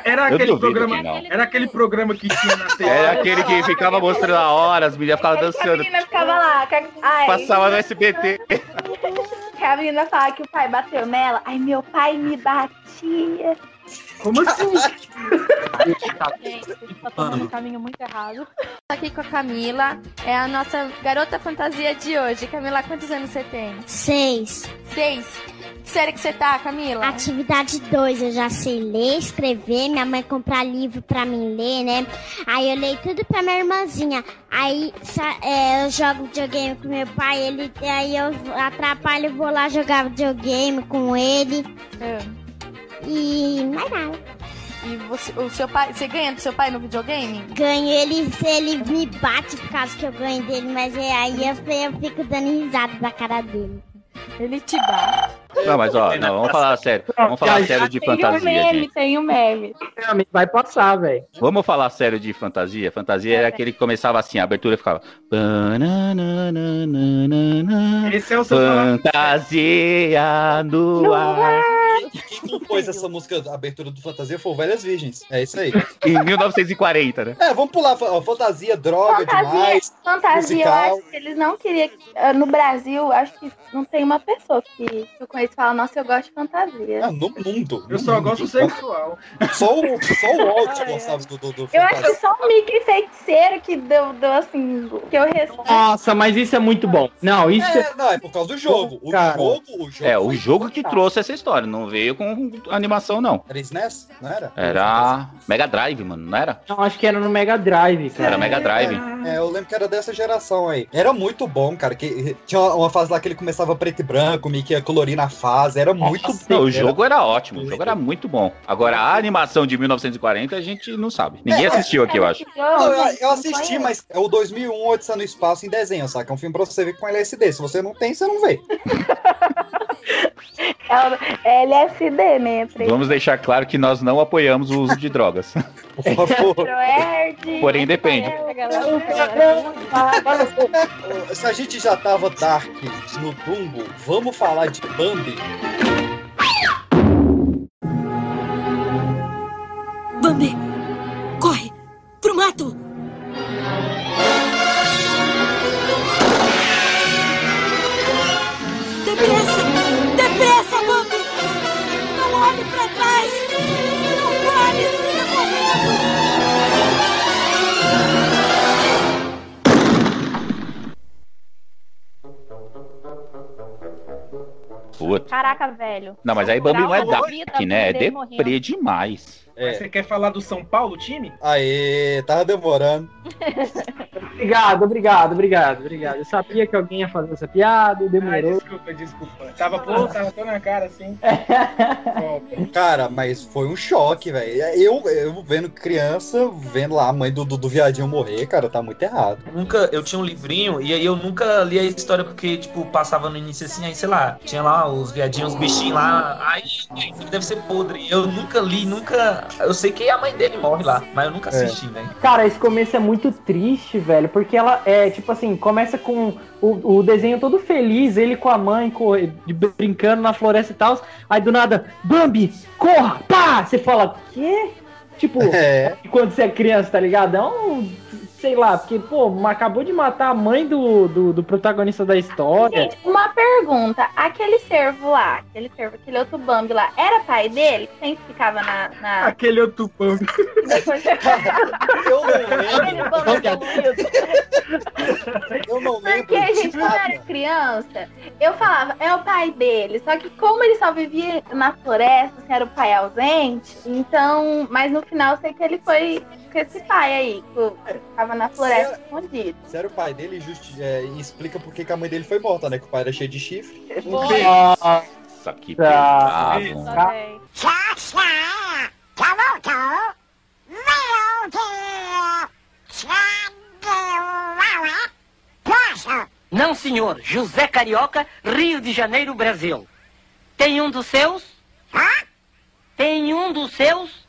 Era aquele programa. Era aquele programa que tinha na [laughs] TV. É aquele que ficava mostrando a hora, as meninas ficavam Que a dançando. menina ficava lá. Ai, Passava no SBT. [laughs] Que a menina fala que o pai bateu nela. Ai, meu pai me batia. Como assim? [laughs] Gente, tá tomando um caminho muito errado. aqui com a Camila. É a nossa garota fantasia de hoje. Camila, quantos anos você tem? Seis. Seis. Que série que você tá, Camila? Atividade 2, eu já sei ler, escrever, minha mãe comprar livro pra mim ler, né? Aí eu leio tudo pra minha irmãzinha. Aí é, eu jogo videogame com meu pai, ele, aí eu atrapalho, vou lá jogar videogame com ele. E mais nada. E você, o seu pai, você ganha do seu pai no videogame? Ganho ele, ele me bate por causa que eu ganho dele, mas é, aí eu, eu fico dando risada da cara dele. Ele te bate. Não, mas ó, não, vamos falar sério. Vamos falar sério de Tem um fantasia, meme, tem um meme. Vai passar, velho. Vamos falar sério de fantasia? Fantasia era aquele que começava assim, a abertura ficava. "Bananana, Esse é o seu Fantasia no ar. E quem compôs essa música, a abertura do Fantasia, foi o Velhas Virgens. É isso aí. Em 1940, né? É, vamos pular. ó, Fantasia, droga Fantasia, demais. fantasia eu musical. acho que eles não queriam. que- ah, No Brasil, acho que não tem uma pessoa que eu conheço e fala, nossa, eu gosto de fantasia. Ah, no mundo. Eu no só mundo. gosto sexual. Só o, só o Walt gostava do, do, do Eu acho que só o Mickey feiticeiro que deu, deu assim, que eu respeito. Nossa, mas isso é muito bom. Não, isso é. É, não, é por causa do jogo. O Cara. jogo, o jogo. É, o jogo que trouxe essa história, não veio com animação, não. Era SNES? Não era? Era Mega Drive, mano, não era? Não, acho que era no Mega Drive, cara. Era Mega Drive. É, eu lembro que era dessa geração aí. Era muito bom, cara. Que, tinha uma, fase lá que ele começava preto e branco, o Mickey ia colorir na fase. Era muito Não, bom. o jogo era ótimo, o jogo era muito bom. Agora, a animação de 1940 a gente não sabe. Ninguém assistiu aqui, eu acho. Não, eu, eu assisti, mas é o 2001 Odisseia no Espaço em desenho, saca? É um filme pra você ver com LSD. Se você não tem, você não vê. [laughs] É LSD, né? Vamos deixar claro que nós não apoiamos o uso de drogas. [laughs] Por favor. Porém, depende. Se a gente já tava Dark no Dumbo, vamos falar de Bambi? Bambi, corre pro mato! Olhe pra trás! Não pare! Siga correndo! Puta. Caraca, velho. Não, mas aí Bambi não é vida, né? É deprê demais. É. Você quer falar do São Paulo, time? Aê, tava demorando. Obrigado, obrigado, obrigado, obrigado. Eu sabia que alguém ia fazer essa piada, demorou. desculpa, desculpa. Tava, pô, tava tão na cara assim. [laughs] Cara, mas foi um choque, velho. Eu, eu vendo criança, vendo lá a mãe do, do, do viadinho morrer, cara, tá muito errado. Nunca, eu tinha um livrinho e aí eu nunca li a história porque, tipo, passava no início assim, aí sei lá, tinha lá os viadinhos, os bichinhos lá, aí aí deve ser podre. Eu nunca li, nunca. Eu sei que a mãe dele morre lá, mas eu nunca É. assisti, velho. Cara, esse começo é muito triste, velho, porque ela é, tipo assim, começa com o, o desenho todo feliz, ele com a mãe co- de- brincando na floresta e tal, aí do nada, Bambi, corra, pá! Você fala, quê? Tipo, [laughs] É. quando você é criança, tá ligado? É um, sei lá, porque, pô, acabou de matar a mãe do, do, do protagonista da história. Gente, uma pergunta. Aquele cervo lá, aquele cervo, aquele outro Bambi lá, era pai dele? Sempre ficava na. na... Aquele outro Bambi. Depois... [laughs] Eu não Aquele Bambi evoluído. Eu não lembro. Porque, gente, quando eu era criança, eu falava, é o pai dele. Só que como ele só vivia na floresta, assim, era o pai ausente, então. Mas no final eu sei que ele foi com esse pai aí, que ficava na floresta escondido. Se era o pai dele, justi- é, explica por que a mãe dele foi morta, né? Que o pai era cheio de chifre. Foi. Nossa, que Tá. pesado. Não, senhor. José Carioca, Rio de Janeiro, Brasil. Tem um dos seus? Tem um dos seus?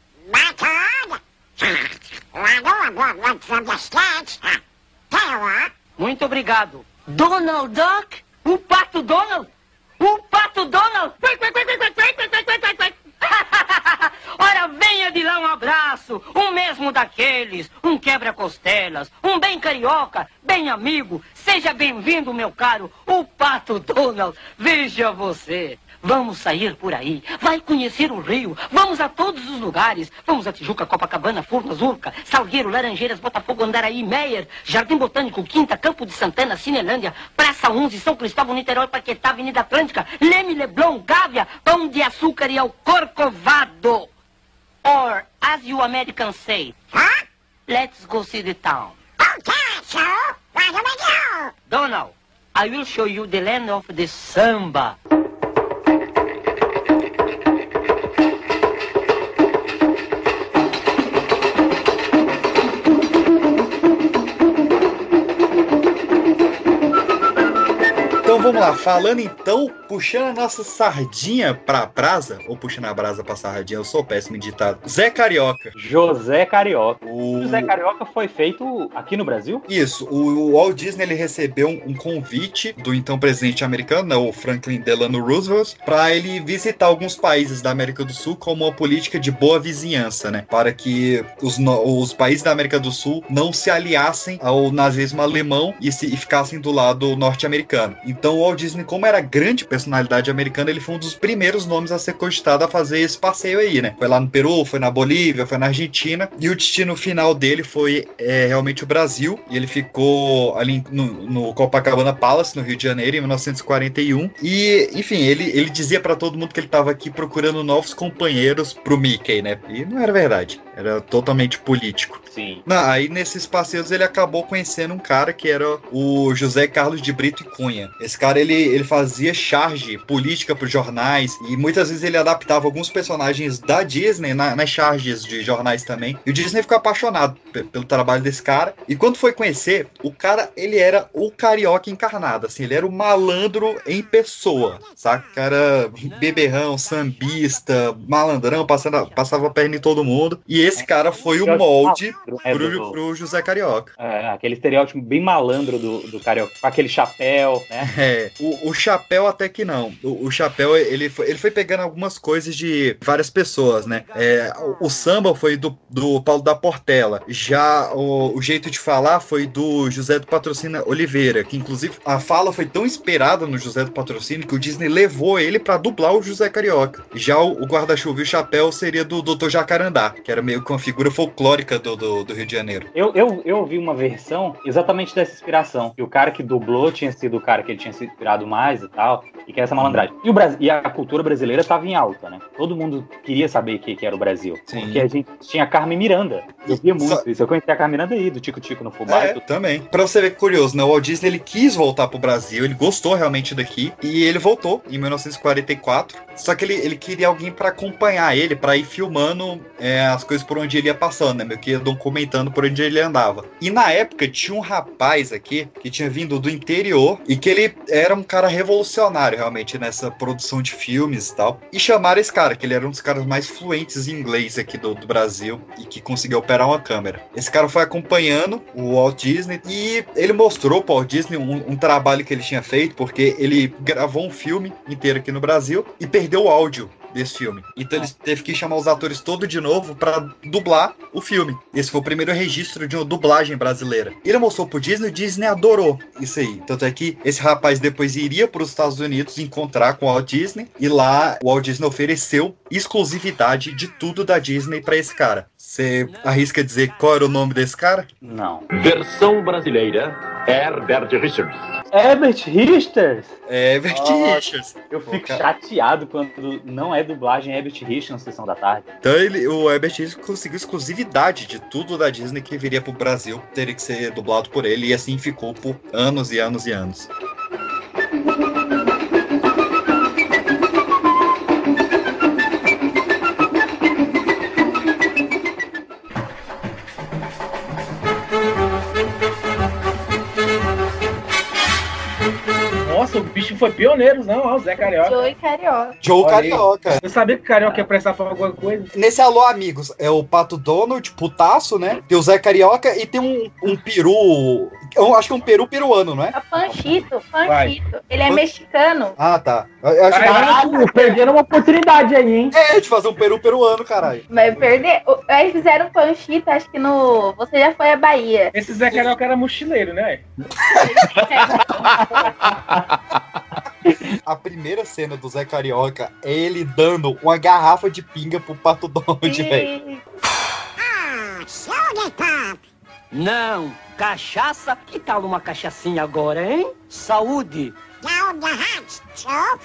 Muito obrigado. Donald Duck? O pato Donald? O pato Donald? Ora, venha de lá um abraço, um mesmo daqueles, um quebra-costelas, um bem carioca, bem amigo. Seja bem-vindo, meu caro, o Pato Donald. Veja você. Vamos sair por aí, vai conhecer o Rio, vamos a todos os lugares. Vamos a Tijuca, Copacabana, Furnas, Urca, Salgueiro, Laranjeiras, Botafogo, Andaraí, Meier, Jardim Botânico, Quinta, Campo de Santana, Cinelândia, Praça 11, São Cristóvão, Niterói, Paquetá, Avenida Atlântica, Leme, Leblon, Gávea, Pão de Açúcar e ao Corcovado. Or, as you Americans say, let's go see the town. Donald, I will show you the land of the samba. Vamos lá, falando então, puxando a nossa sardinha pra brasa, ou puxando a brasa pra sardinha, eu sou péssimo em ditado. Zé Carioca. José Carioca. O José Carioca foi feito aqui no Brasil? Isso, o Walt Disney ele recebeu um, um convite do então presidente americano, né, o Franklin Delano Roosevelt, para ele visitar alguns países da América do Sul como uma política de boa vizinhança, né, para que os, os países da América do Sul não se aliassem ao nazismo alemão e, se, e ficassem do lado norte-americano. Então o Walt Disney, como era grande personalidade americana, ele foi um dos primeiros nomes a ser cogitado a fazer esse passeio aí, né? Foi lá no Peru, foi na Bolívia, foi na Argentina e o destino final dele foi é, realmente o Brasil. E ele ficou ali no, no Copacabana Palace, no Rio de Janeiro, em 1941. E, enfim, ele, ele dizia pra todo mundo que ele tava aqui procurando novos companheiros pro Mickey, né? E não era verdade, era totalmente político. Sim. Não, aí nesses passeios ele acabou conhecendo um cara que era o José Carlos de Brito e Cunha. Esse cara ele, ele fazia charge política para jornais e muitas vezes ele adaptava alguns personagens da Disney na- nas charges de jornais também. E o Disney ficou apaixonado pe- pelo trabalho desse cara. E quando foi conhecer, o cara ele era o carioca encarnado, assim, ele era o malandro em pessoa, saca? Cara beberrão, sambista, malandrão, passando, passava a perna em todo mundo. E esse cara foi o molde É, pro, pro José Carioca. É, aquele estereótipo bem malandro do, do carioca, com aquele chapéu, né? [laughs] É, o, o chapéu até que não. O, o chapéu, ele foi, ele foi pegando algumas coisas de várias pessoas, né? É, o, o samba foi do, do Paulo da Portela. Já o, o jeito de falar foi do José do Patrocínio Oliveira, que inclusive a fala foi tão inspirada no José do Patrocínio que o Disney levou ele pra dublar o José Carioca. Já o, o guarda-chuva e o chapéu seria do Dr. Jacarandá, que era meio meio que uma figura folclórica do, do, do Rio de Janeiro. Eu, eu, eu ouvi uma versão exatamente dessa inspiração. Que o cara que dublou tinha sido o cara que ele tinha se inspirado mais e tal. E que é essa malandragem. E, o Brasil, e a cultura brasileira estava em alta, né? Todo mundo queria saber o que, que era o Brasil. Sim. Porque a gente tinha Carmen Miranda. Eu via muito isso. Eu conheci a Carmen Miranda aí, do Tico Tico no Fubá. É, também. Pra você ver que curioso, né? O Walt Disney ele quis voltar pro Brasil, ele gostou realmente daqui e ele voltou em 1944. Só que ele, ele queria alguém pra acompanhar ele, pra ir filmando é, as coisas por onde ele ia passando, né? Meio que ia documentando por onde ele andava. E na época tinha um rapaz aqui que tinha vindo do interior e que ele era um cara revolucionário realmente nessa produção de filmes e tal. E chamaram esse cara, que ele era um dos caras mais fluentes em inglês aqui do, do Brasil e que conseguia operar uma câmera. Esse cara foi acompanhando o Walt Disney e ele mostrou pro Walt Disney um, um trabalho que ele tinha feito, porque ele gravou um filme inteiro aqui no Brasil e perdeu o áudio desse filme. Então ele teve que chamar os atores todos de novo pra dublar o filme. Esse foi o primeiro registro de uma dublagem brasileira. Ele mostrou pro Disney, o Disney adorou isso aí. Tanto é que esse rapaz depois iria para os Estados Unidos encontrar com o Walt Disney e lá o Walt Disney ofereceu exclusividade de tudo da Disney pra esse cara. Você arrisca dizer qual era o nome desse cara? Não. Versão brasileira, Herbert Richards. Herbert Richards? Herbert Nossa, Richards. Eu fico cara. chateado quando não é dublagem Herbert Richards na sessão da tarde. Então ele, o Herbert Richards conseguiu exclusividade de tudo da Disney que viria pro Brasil. Teria que ser dublado por ele e assim ficou por anos e anos e anos. O bicho foi pioneiro, não, ó, o Zé Carioca. Joey Carioca. Joe Olha aí. Carioca. Eu sabia que o Carioca ia prestar pra alguma coisa. Nesse Alô Amigos, é o Pato Donald, putaço, né? Tem o Zé Carioca e tem um, um peru. Eu acho que é um peru peruano, não é? É Panchito, Panchito. Ele é mexicano. Ah, tá. Eu, acho Caralho, perderam uma oportunidade aí, hein? É, de fazer um peru peruano, caralho. Vai perder. Aí fizeram Panchito, acho que no. Você já foi à Bahia. Esse Zé Carioca era mochileiro, né? [laughs] A primeira cena do Zé Carioca é ele dando uma garrafa de pinga pro Pato Donald, velho. Não, cachaça? Que tal uma cachaçinha agora, hein? Saúde!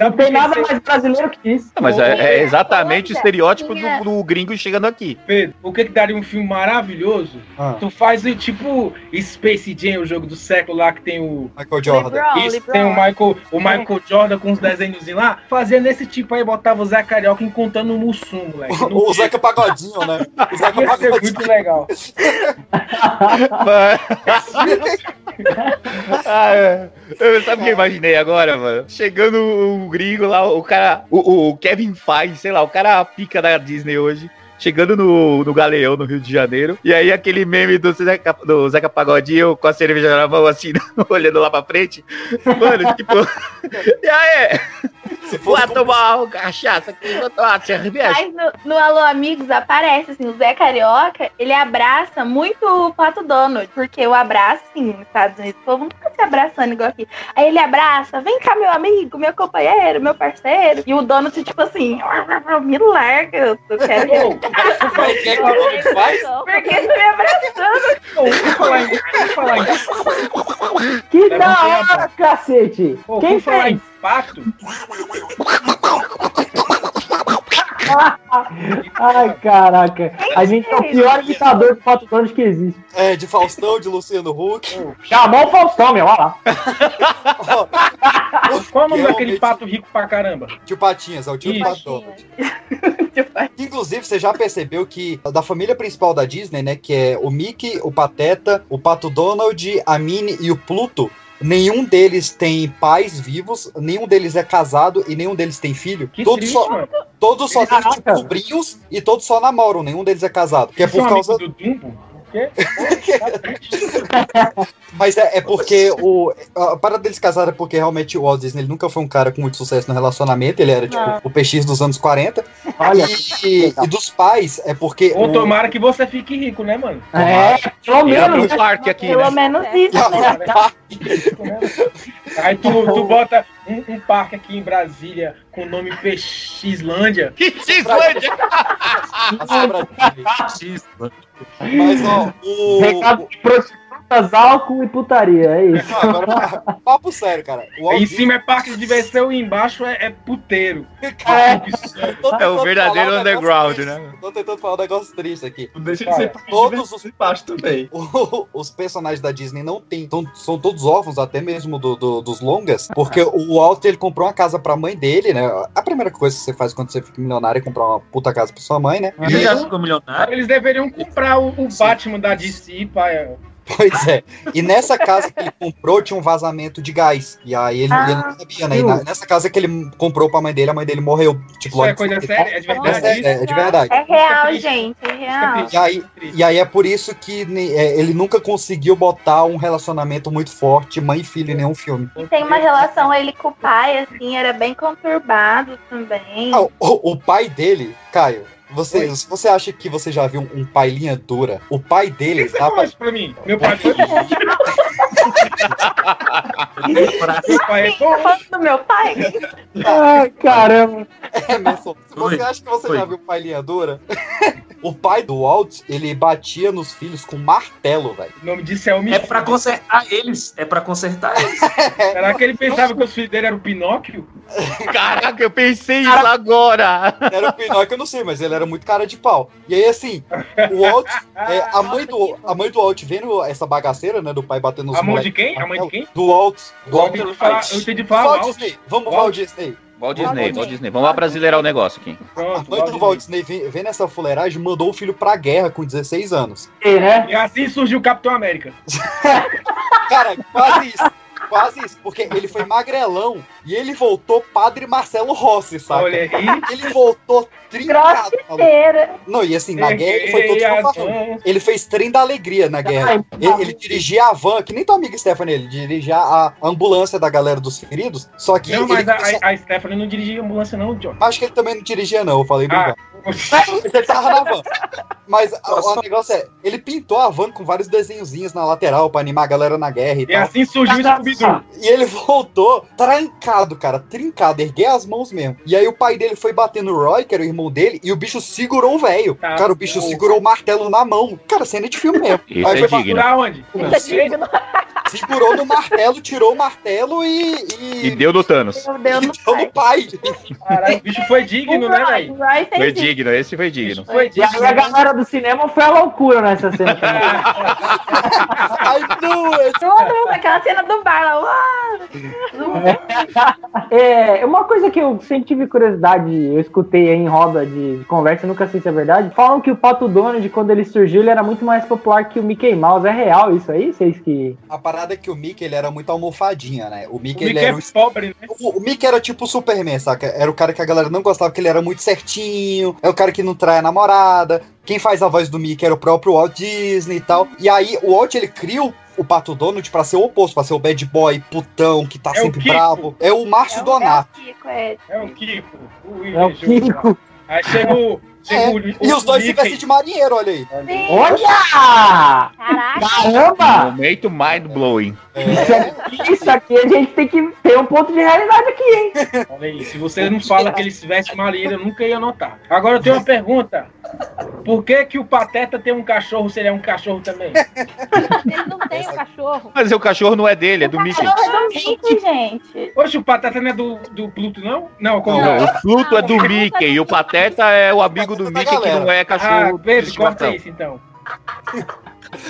Não tem nada mais brasileiro que isso. Mas é, é exatamente o estereótipo do, do gringo chegando aqui. Pedro, o que que daria um filme maravilhoso? Ah. Tu faz o tipo Space Jam, o jogo do século lá que tem o. Michael Jordan. LeBron, Isso, LeBron. tem o Michael, o Michael Jordan com os desenhos lá. Fazia nesse tipo aí, botava o Zé Carioca contando o Mussum, moleque. No [laughs] O Zeca Pagodinho, né? O Zeca [laughs] Ia ser Pagodinho. muito legal. [laughs] [laughs] Ah, é. Eu- sabe o que eu imaginei agora, mano? Chegando o gringo lá, o cara, o, o Kevin Feige, sei lá, o cara pica da Disney hoje. Chegando no, no Galeão, no Rio de Janeiro. E aí aquele meme do Zeca, do Zeca Pagodinho com a cerveja na mão, assim, [laughs] olhando lá pra frente. Mano, tipo... [laughs] e aí? Vai tomar uma cachaça aqui, vou tomar uma cerveja. Mas no, no Alô Amigos aparece, assim, o Zé Carioca, ele abraça muito o Pato Donald, porque o abraço, assim, nos Estados Unidos, o povo nunca se abraçando igual aqui. Aí ele abraça, vem cá, meu amigo, meu companheiro, meu parceiro. E o Donald, tipo assim, [laughs] me larga, eu quero... Mas o que é que o Donald faz? Por que você me abraçando? Pô, vamos falar em. Vamos falar em. Que da hora, cacete! Pô, Quem vamos falar fez? em pato? [laughs] Ai, caraca. A gente é o pior imitador de Pato Donald que existe. É, de Faustão, de Luciano Huck. Chamou o Faustão, meu, olha lá. [laughs] Qual é o nome daquele pato rico pra caramba? Tio Patinhas, é o tio. Pato [laughs] Donald. Inclusive, você já percebeu que da família principal da Disney, né, que é o Mickey, o Pateta, o Pato Donald, a Minnie e o Pluto, nenhum deles tem pais vivos, nenhum deles é casado e nenhum deles tem filho. Que todos triste, só, mano. todos só têm tipo, sobrinhos e todos só namoram, nenhum deles é casado. Que é por causa amigos do Dumbo? Quê? [laughs] Mas é, é porque o, a parada deles casar é porque realmente o Walt Disney ele nunca foi um cara com muito sucesso no relacionamento, ele era tipo Não. o PX dos anos 40. Olha. E, e dos pais é porque. Ou o- tomara que você fique rico, né, mano? É, pelo E menos. aqui, Pelo né? menos isso, né? Aí tu, tu bota um, um parque aqui em Brasília com o nome Peixlândia. Que [laughs] Xlândia? [laughs] Mas, ó, o. Recado de prostitutas, álcool e putaria, é isso. Não, agora, papo sério, cara. O Em cima é parque de diversão e embaixo é, é puteiro. Tô É o tentando verdadeiro um underground, triste. né? Tô tentando falar um negócio triste aqui. Deixa de Cara, ser parque de todos os embaixo também. [laughs] o- os personagens da Disney não tem, tão- são todos órfãos, até mesmo do- do- dos longas, porque o Walt ele comprou uma casa pra mãe dele, né? A primeira coisa que você faz quando você fica milionário é comprar uma puta casa pra sua mãe, né? Você já ficou milionário? Eles deveriam comprar o, o Batman da DC, pai. Pois é. E nessa casa que ele comprou tinha um vazamento de gás. E aí ele, ele não sabia, né? Na- nessa casa que ele comprou pra mãe dele, a mãe dele morreu. Tipo, Isso é coisa depois. séria? É de verdade? É, é, é de verdade. É real, gente. É real. E aí, e aí é por isso que ne- é, ele nunca conseguiu botar um relacionamento muito forte, mãe e filho, em nenhum filme. E tem uma relação ele com o pai, assim, era bem conturbado também. Ah, o, o pai dele, Caio, você, você acha que você já viu um, pai linha dura, o pai dele Você tava. falou isso pra mim? Meu pai foi. [laughs] do meu pai? Ai, caramba. É, você Foi, acha que você foi. já viu pai linha dura, [laughs] o pai do Walt, ele batia nos filhos com martelo, velho. O nome disso é homicídio. É pra consertar eles. É pra consertar eles. [laughs] Será que ele pensava que os filhos dele eram o Pinóquio? Caraca, eu pensei isso agora. Era o Pinóquio, eu não sei, mas ele era muito cara de pau. E aí, assim, o Walt, é, a, mãe do, a mãe do Walt vendo essa bagaceira, né, do pai batendo nos A mãe de quem? A mãe de quem? Do Walt. Do Eu Walt entendi falar- eu entendi falar Walt. Disney. Vamos, Walt. Disney. Walt Disney, Walt Disney. Vamos abrasileirar o negócio aqui. A mãe do Walt Disney vendo essa fuleiragem, mandou o filho pra guerra com 16 anos. né? E assim surgiu o Capitão América. [laughs] Cara, quase isso. Quase isso, porque ele foi magrelão e ele voltou padre Marcelo Rossi, sabe? Olha aí. Ele voltou trincado. Não, e assim, na guerra ele foi todo fanfarrão. Ele fez trem da alegria na guerra. Ele, ele dirigia a van, que nem tua amiga Stephanie, ele dirigia a ambulância da galera dos feridos, só que Não, mas a, a, a Stephanie não dirigia ambulância, não, John. Acho que ele também não dirigia, não. Eu falei Ah. Ele tava na van. Mas o, o negócio é, ele pintou a van com vários desenhozinhos na lateral pra animar a galera na guerra e, E tal. assim surgiu o Scooby-Doo. E ele voltou trancado, cara, trincado, erguei as mãos mesmo. E aí o pai dele foi bater no Roy, que era o irmão dele, e o bicho segurou o velho. Tá cara, o bicho segurou o martelo na mão. Cara, cena de filme mesmo. Isso Aí é foi digno. Pra onde? Não sei. Segurou no martelo, tirou o martelo e. E deu no Thanos. Meu Deus, no Deu no pai. Caralho, o bicho foi digno, né, velho? Foi digno, esse foi digno. Foi E aí a galera do cinema foi a loucura nessa cena também. I knew it! Tudo, aquela cena do bar lá. uau. É, uma coisa que eu sempre tive curiosidade, eu escutei aí em roda de, de conversa, nunca sei se é verdade. Falam que o Pato Donald, quando ele surgiu, ele era muito mais popular que o Mickey Mouse. É real isso aí? Vocês que. A parada é que o Mickey ele era muito almofadinha, né? O Mickey, O ele Mickey era é o pobre, né? O, o Mickey era tipo o Superman, saca? Era o cara que a galera não gostava, porque ele era muito certinho, é o cara que não trai a namorada. Quem faz a voz do Mickey era o próprio Walt Disney e tal. E aí o Walt ele cria o, o Pato Donald pra ser o oposto, pra ser o bad boy, putão, que tá É o sempre bravo. É o Márcio Donato. Kiko, é. É o Kiko. O É o. Kiko. Aí o. Chega É, o, e os dois se Mickey. vestem de marinheiro, olha aí. Olha! Caraca. Caramba! Momento mind blowing. Isso aqui a gente tem que ter um ponto de realidade aqui, hein? Olha aí, se você não fala que ele se veste marinheiro, eu nunca ia notar. Agora eu tenho uma pergunta. Por que que o Pateta tem um cachorro se ele é um cachorro também? Ele não tem o cachorro. Mas o cachorro não é dele, é do Mickey. Não, é do Mickey, gente. Oxe, o Pateta não é do, do Pluto, não? Não, como Não, o Pluto é do Mickey e o Pateta é o amigo do da Mickey que não é Ah, cachorro de Pedro, corta isso então.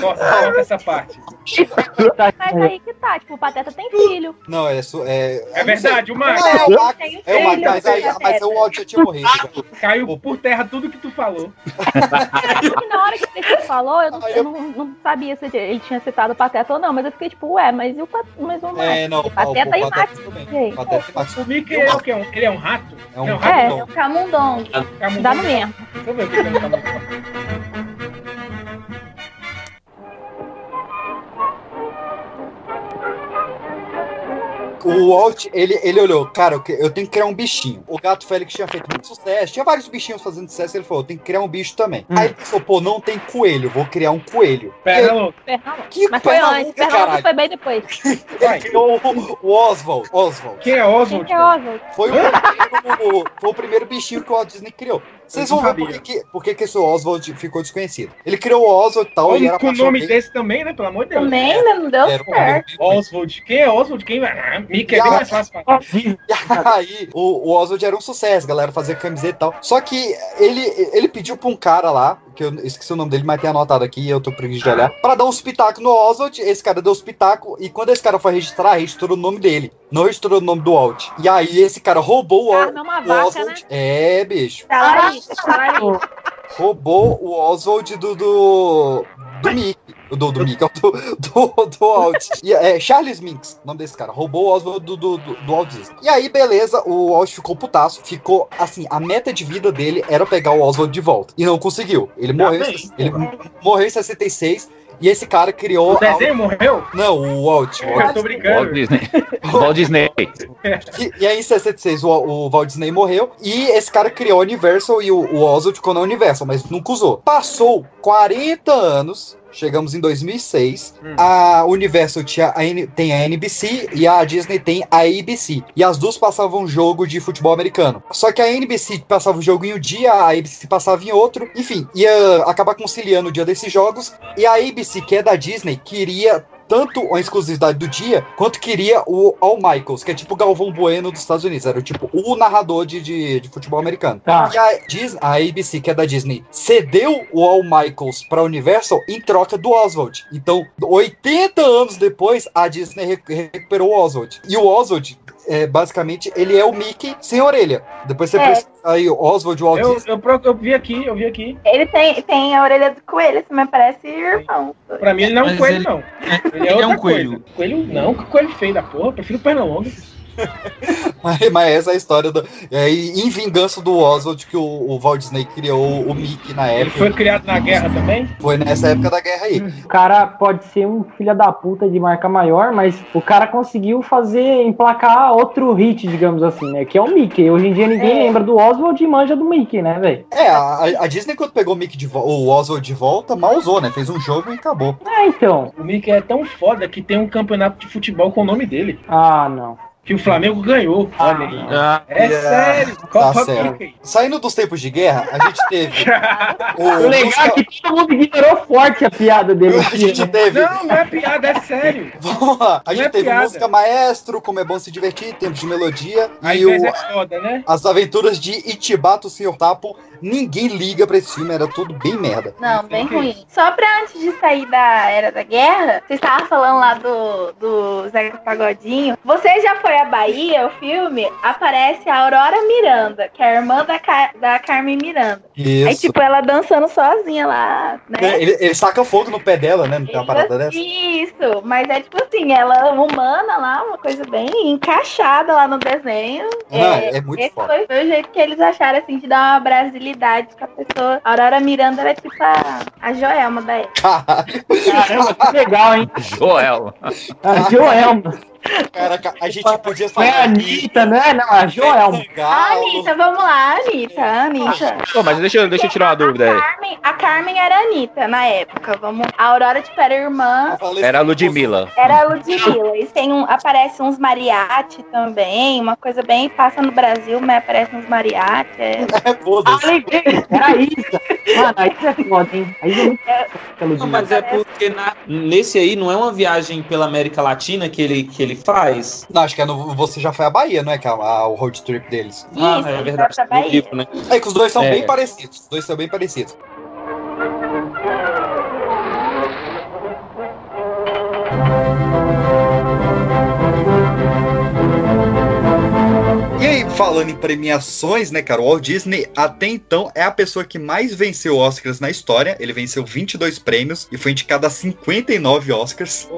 Corta, corta essa parte. Mas aí que tá, tipo, o Pateta tem filho. Não, é. su- é, É verdade, o Max. Não, é o Max. É o Max, mas, aí, Pateta. mas o Walt já tinha morrido. Caiu por terra tudo que tu falou. E na hora que você falou, eu, não, eu não, não sabia se ele tinha citado o Pateta ou não, mas eu fiquei tipo, ué, mas e o, Pat- mas o Max? É, não, o Pateta e o Max. Pateta e Max. O Mickey é o quê? Um- Ele é um rato? É um É rato, É. É o Camundong. Camundongo? dá no mesmo. Deixa eu ver o que é um camundongo. O, o Walt, ele, ele olhou, cara, eu, que- eu tenho que criar um bichinho. O gato Félix tinha feito muito sucesso, tinha vários bichinhos fazendo sucesso, ele falou, tem que criar um bicho também. Aí ele pensou, pô, não tem coelho, vou criar um coelho. Perna louca. Que Mas foi antes, louca, Perna Louca caralho. foi bem depois. [laughs] Ele criou o, o Oswald. Oswald. Quem é Oswald? Quem é Oswald? Foi o, primeiro, foi o primeiro bichinho que o Walt Disney criou. Vocês vão ver por que, que- por que, que esse Oswald ficou desconhecido. Ele criou o Oswald e tal, e era Com o nome desse também, né? Pelo amor de Deus. Também, né? Não deu Era um certo. Oswald. Quem é Oswald? Quem vai. Ah, Mickey é bem mais fácil pra [laughs] E aí, o, o Oswald era um sucesso, a galera fazia camiseta e tal. Só que ele, ele pediu pra um cara lá, que eu esqueci o nome dele, mas tem anotado aqui, eu tô preguiça de olhar, pra dar um espetáculo no Oswald. Esse cara deu um espetáculo, e quando esse cara foi registrar, registrou o nome dele. Não registrou o nome do Walt. E aí, esse cara roubou o, é uma o vaca, Oswald. É, bicho. Talarico. Roubou o Oswald do. do. do Mickey. Do, do Mickey, do, do, do Walt. E, é, Charles Minks, o nome desse cara. Roubou o Oswald do, do, do, do Walt Disney. E aí, beleza, o Walt ficou putaço. Ficou, assim, a meta de vida dele era pegar o Oswald de volta. E não conseguiu. Ele morreu, bem, ele morreu em 66. E esse cara criou. O desenho morreu? Não, o Walt. o Walt Eu tô brincando. Walt Disney. Walt Disney. [laughs] e, e aí, em 66, o, o Walt Disney morreu. E esse cara criou a Universal e o, o Oswald ficou na Universal, mas nunca usou. Passou 40 anos. Chegamos em 2006. A Universal tinha a N- tem a NBC e a Disney tem a ABC. E as duas passavam jogo de futebol americano. Só que a NBC passava o jogo em um dia, a ABC passava em outro. Enfim, ia acabar conciliando o dia desses jogos. E a ABC, que é da Disney, queria tanto a exclusividade do dia, quanto queria o Al Michaels, que é tipo o Galvão Bueno dos Estados Unidos. Era tipo o narrador de, de, de futebol americano. Tá. E a, Dis- a ABC, que é da Disney, cedeu o Al Michaels pra Universal em troca do Oswald. Então, 80 anos depois, a Disney re- recuperou o Oswald. E o Oswald, é, basicamente, ele é o Mickey sem orelha. Depois você É. precisa aí, o Oswald, o Walt Eu, Disney. eu, pro- eu vi aqui, eu vi aqui. Ele tem, tem a orelha do coelho, assim, mas parece irmão. Pra mim ele não é um Mas coelho, ele- não. Ele ele é é outra um coelho. coisa. Coelho não, que coelho feio da porra. Eu prefiro perna longa. Mas, mas essa é a história do. É, em vingança do Oswald, que o, o Walt Disney criou o Mickey na Ele época. foi criado na guerra também? Foi nessa época da guerra aí. O cara pode ser um filho da puta de marca maior, mas o cara conseguiu fazer, emplacar outro hit, digamos assim, né? Que é o Mickey. Hoje em dia ninguém É. lembra do Oswald e manja do Mickey, né, velho? É, a, a Disney, quando pegou o Mickey de o Oswald de volta, mal usou, né? Fez um jogo e acabou. Ah, então. O Mickey é tão foda que tem um campeonato de futebol com o nome dele. Ah, não. Que o Flamengo ganhou. Olha aí. Ah, É Yeah. sério. Tá Copa. Mickey. Saindo dos tempos de guerra, a gente teve. [laughs] O o, legal é que todo mundo ignorou forte a piada dele a gente né? teve. Não, não é piada, é sério. [laughs] Vamos lá. A gente é teve piada. música maestro, como é bom se divertir, tempos de melodia. A e o, é foda, né? as aventuras de Itibato, Sr. Tapo. Ninguém liga pra esse filme, era tudo bem merda. Não, bem ruim. Só pra antes de sair da Era da Guerra, você estava falando lá do, do Zeca Pagodinho. Você já foi à Bahia, o filme? Aparece a Aurora Miranda, que é a irmã da, Car da Carmen Miranda. Isso. Aí, tipo, ela dançando sozinha lá, né? É, ele, ele saca fogo no pé dela, né? Não tem uma parada dessa? Isso, mas é tipo assim, ela humana lá, uma coisa bem encaixada lá no desenho. Não, é muito esse foda. foi, foi o jeito que eles acharam, assim, de dar uma brasilidade pra pessoa. A Aurora Miranda era tipo a, a Joelma da época. [laughs] Caramba, que legal, hein? Joel. A Joelma. Caraca, a gente podia Foi a falar. Anitta, né? Não, a Joelma. A Anitta, vamos lá, Anitta, a Anitta. Pô, mas deixa, eu- deixa eu tirar uma dúvida aí. Carmen, a Carmen era a Anitta na época. Vamos. A Aurora, tipo, era irmã. Era a Ludmilla. Era a Ludmilla. E tem um, aparece uns mariachi também, uma coisa bem. Passa no Brasil, mas aparece uns mariachi. É. [laughs] É, foda-se. Era a Isa. Mano, a Isa é foda, hein? A Isa é muito Ludmilla. mas é porque na- nesse aí não é uma viagem pela América Latina que ele, que ele faz? Não, acho que é no, você já foi à Bahia, não é? Que é a- o road trip deles. Ah, Isso, é ele verdade. Bahia. livro, né? É que os dois são É. bem parecidos. Os dois são bem parecidos. Falando em premiações, né, cara? O Walt Disney até então é a pessoa que mais venceu Oscars na história. Ele venceu 22 prêmios e foi indicado a 59 Oscars.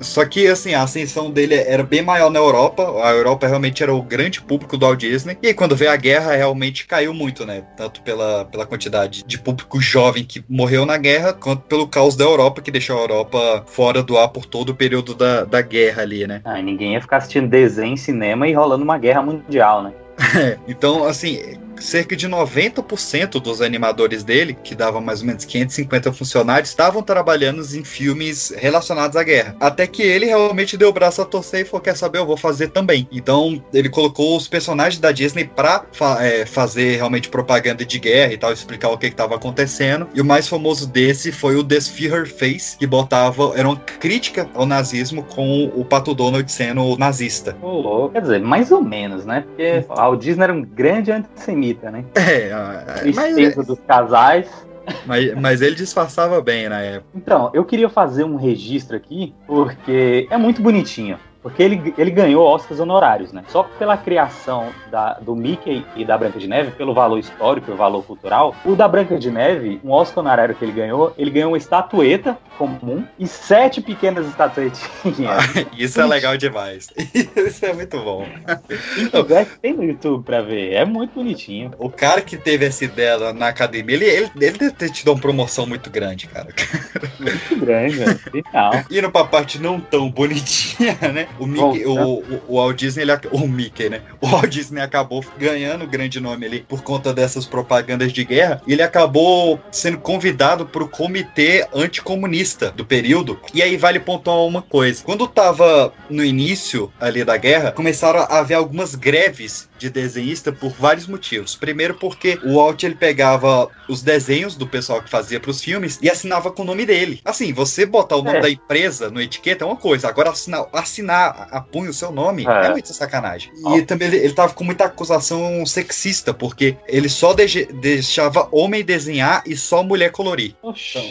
Só que, assim, a ascensão dele era bem maior na Europa. A Europa realmente era o grande público do Walt Disney. E aí, quando veio a guerra, realmente caiu muito, né? Tanto pela, pela quantidade de público jovem que morreu na guerra, quanto pelo caos da Europa, que deixou a Europa fora do ar por todo o período da, da guerra ali, né? Ah, e ninguém ia ficar assistindo desenho em cinema e rolando uma guerra mundial, né? time. [laughs] então, assim, cerca de 90% dos animadores dele, que davam mais ou menos 550 funcionários, estavam trabalhando em filmes relacionados à guerra. Até que ele realmente deu o braço a torcer e falou: Quer saber, eu vou fazer também. Então, ele colocou os personagens da Disney pra fa é, fazer realmente propaganda de guerra e tal, explicar o que estava acontecendo. E o mais famoso desse foi o Desfear Face, que botava, era uma crítica ao nazismo com o Pato Donald sendo nazista. Pô, quer dizer, mais ou menos, né? Porque o Disney era um grande antissemita, né? É, a Tristeza dos casais. Mas, mas ele disfarçava bem na época. Então, eu queria fazer um registro aqui, porque é muito bonitinho. Porque ele, ele ganhou Oscars honorários, né? Só pela criação da, do Mickey e da Branca de Neve, pelo valor histórico, pelo valor cultural. O da Branca de Neve, um Oscar honorário que ele ganhou, ele ganhou uma estatueta comum e sete pequenas estatuetinhas. [laughs] Isso é legal demais. [laughs] Isso é muito bom. Quem quiser, tem no YouTube pra ver. É muito bonitinho. O cara que teve essa ideia na academia, ele, ele, ele deve ter tido uma promoção muito grande, cara. Muito grande, [laughs] velho. Final. Indo pra parte não tão bonitinha, né? O, Mickey, o, o, o Walt Disney, ele, o Mickey, né? O Walt Disney acabou ganhando grande nome ali por conta dessas propagandas de guerra. E ele acabou sendo convidado pro comitê anticomunista do período. E aí vale pontuar uma coisa. Quando tava no início ali da guerra, começaram a haver algumas greves de desenhista por vários motivos. Primeiro porque o Walt ele pegava os desenhos do pessoal que fazia pros filmes e assinava com o nome dele. Assim, você botar o nome É. da empresa no etiqueta é uma coisa, agora assinar, assinar a punho o seu nome é, É. muita sacanagem. E também ele, ele tava com muita acusação sexista, porque ele só deixava homem desenhar e só mulher colorir.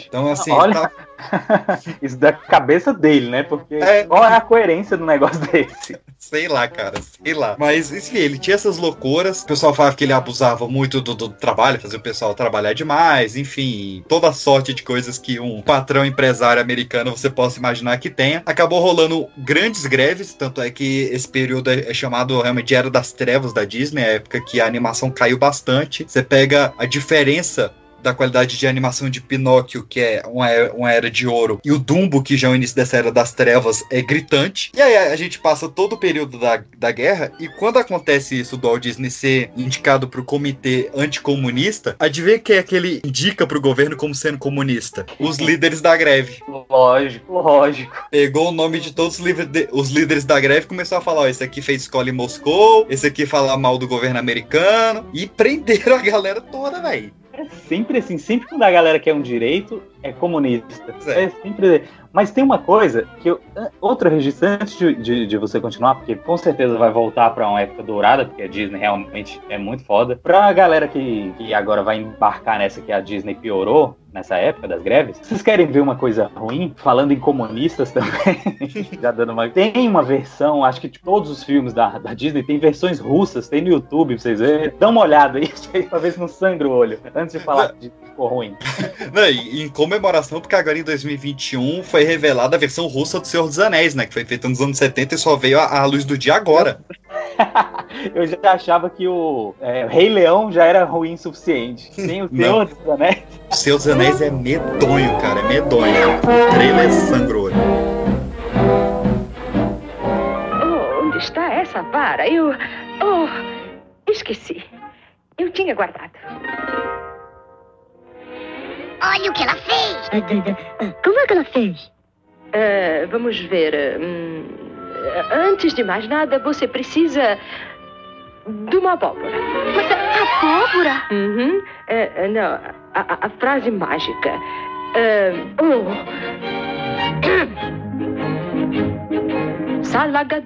Então, assim, Olha- tá- [laughs] Isso da cabeça dele, né? Porque É. qual é a coerência do negócio [laughs] desse? Sei lá, cara, sei lá. Mas, enfim, ele tinha essas loucuras. O pessoal falava que ele abusava muito do, do trabalho, fazia o pessoal trabalhar demais, enfim, toda sorte de coisas que um patrão empresário americano você possa imaginar que tenha. Acabou rolando grandes greves, tanto é que esse período é, é chamado realmente de Era das Trevas da Disney, a época que a animação caiu bastante. Você pega a diferença da qualidade de animação de Pinóquio, que é uma era, uma era de ouro, e o Dumbo, que já é o início dessa era das trevas, é gritante. E aí a gente passa todo o período da, da guerra, e quando acontece isso do Walt Disney ser indicado pro comitê anticomunista, adivinha quem é que ele indica pro governo como sendo comunista? Os líderes da greve. Lógico, lógico. Pegou o nome de todos os, de- os líderes da greve e começou a falar: ó, esse aqui fez escola em Moscou, esse aqui fala mal do governo americano, e prenderam a galera toda, velho. É sempre assim, sempre quando a galera quer um direito, é comunista. É sempre. Mas tem uma coisa que eu. Outra registro, antes de, de, de você continuar, porque com certeza vai voltar pra uma época dourada, porque a Disney realmente é muito foda. Pra galera que, que agora vai embarcar nessa que a Disney piorou, nessa época das greves, vocês querem ver uma coisa ruim? Falando em comunistas também, [laughs] já dando uma. Tem uma versão, acho que de todos os filmes da, da Disney tem versões russas, tem no YouTube pra vocês verem. Dá uma olhada aí, [laughs] pra ver se não sangra o olho, antes de falar de ficou ruim. [laughs] Não, em comemoração, porque agora em 2021 foi revelada a versão russa do Senhor dos Anéis, né? Que foi feita nos anos 70 e só veio à luz do dia agora. Eu já achava que o é, Rei Leão já era ruim o suficiente. Tem o Senhor dos Anéis. O Senhor dos Anéis é medonho, cara, é medonho. O trailer sangrou. Oh, onde está essa vara? Eu. Oh, esqueci. Eu tinha guardado. Olha o que ela fez! [laughs] Como é que ela fez? vamos ver. hum, antes de mais nada, você precisa de uma abóbora. Mas abóbora? Uhum. É, é, não, a, a- frase mágica. É, oh.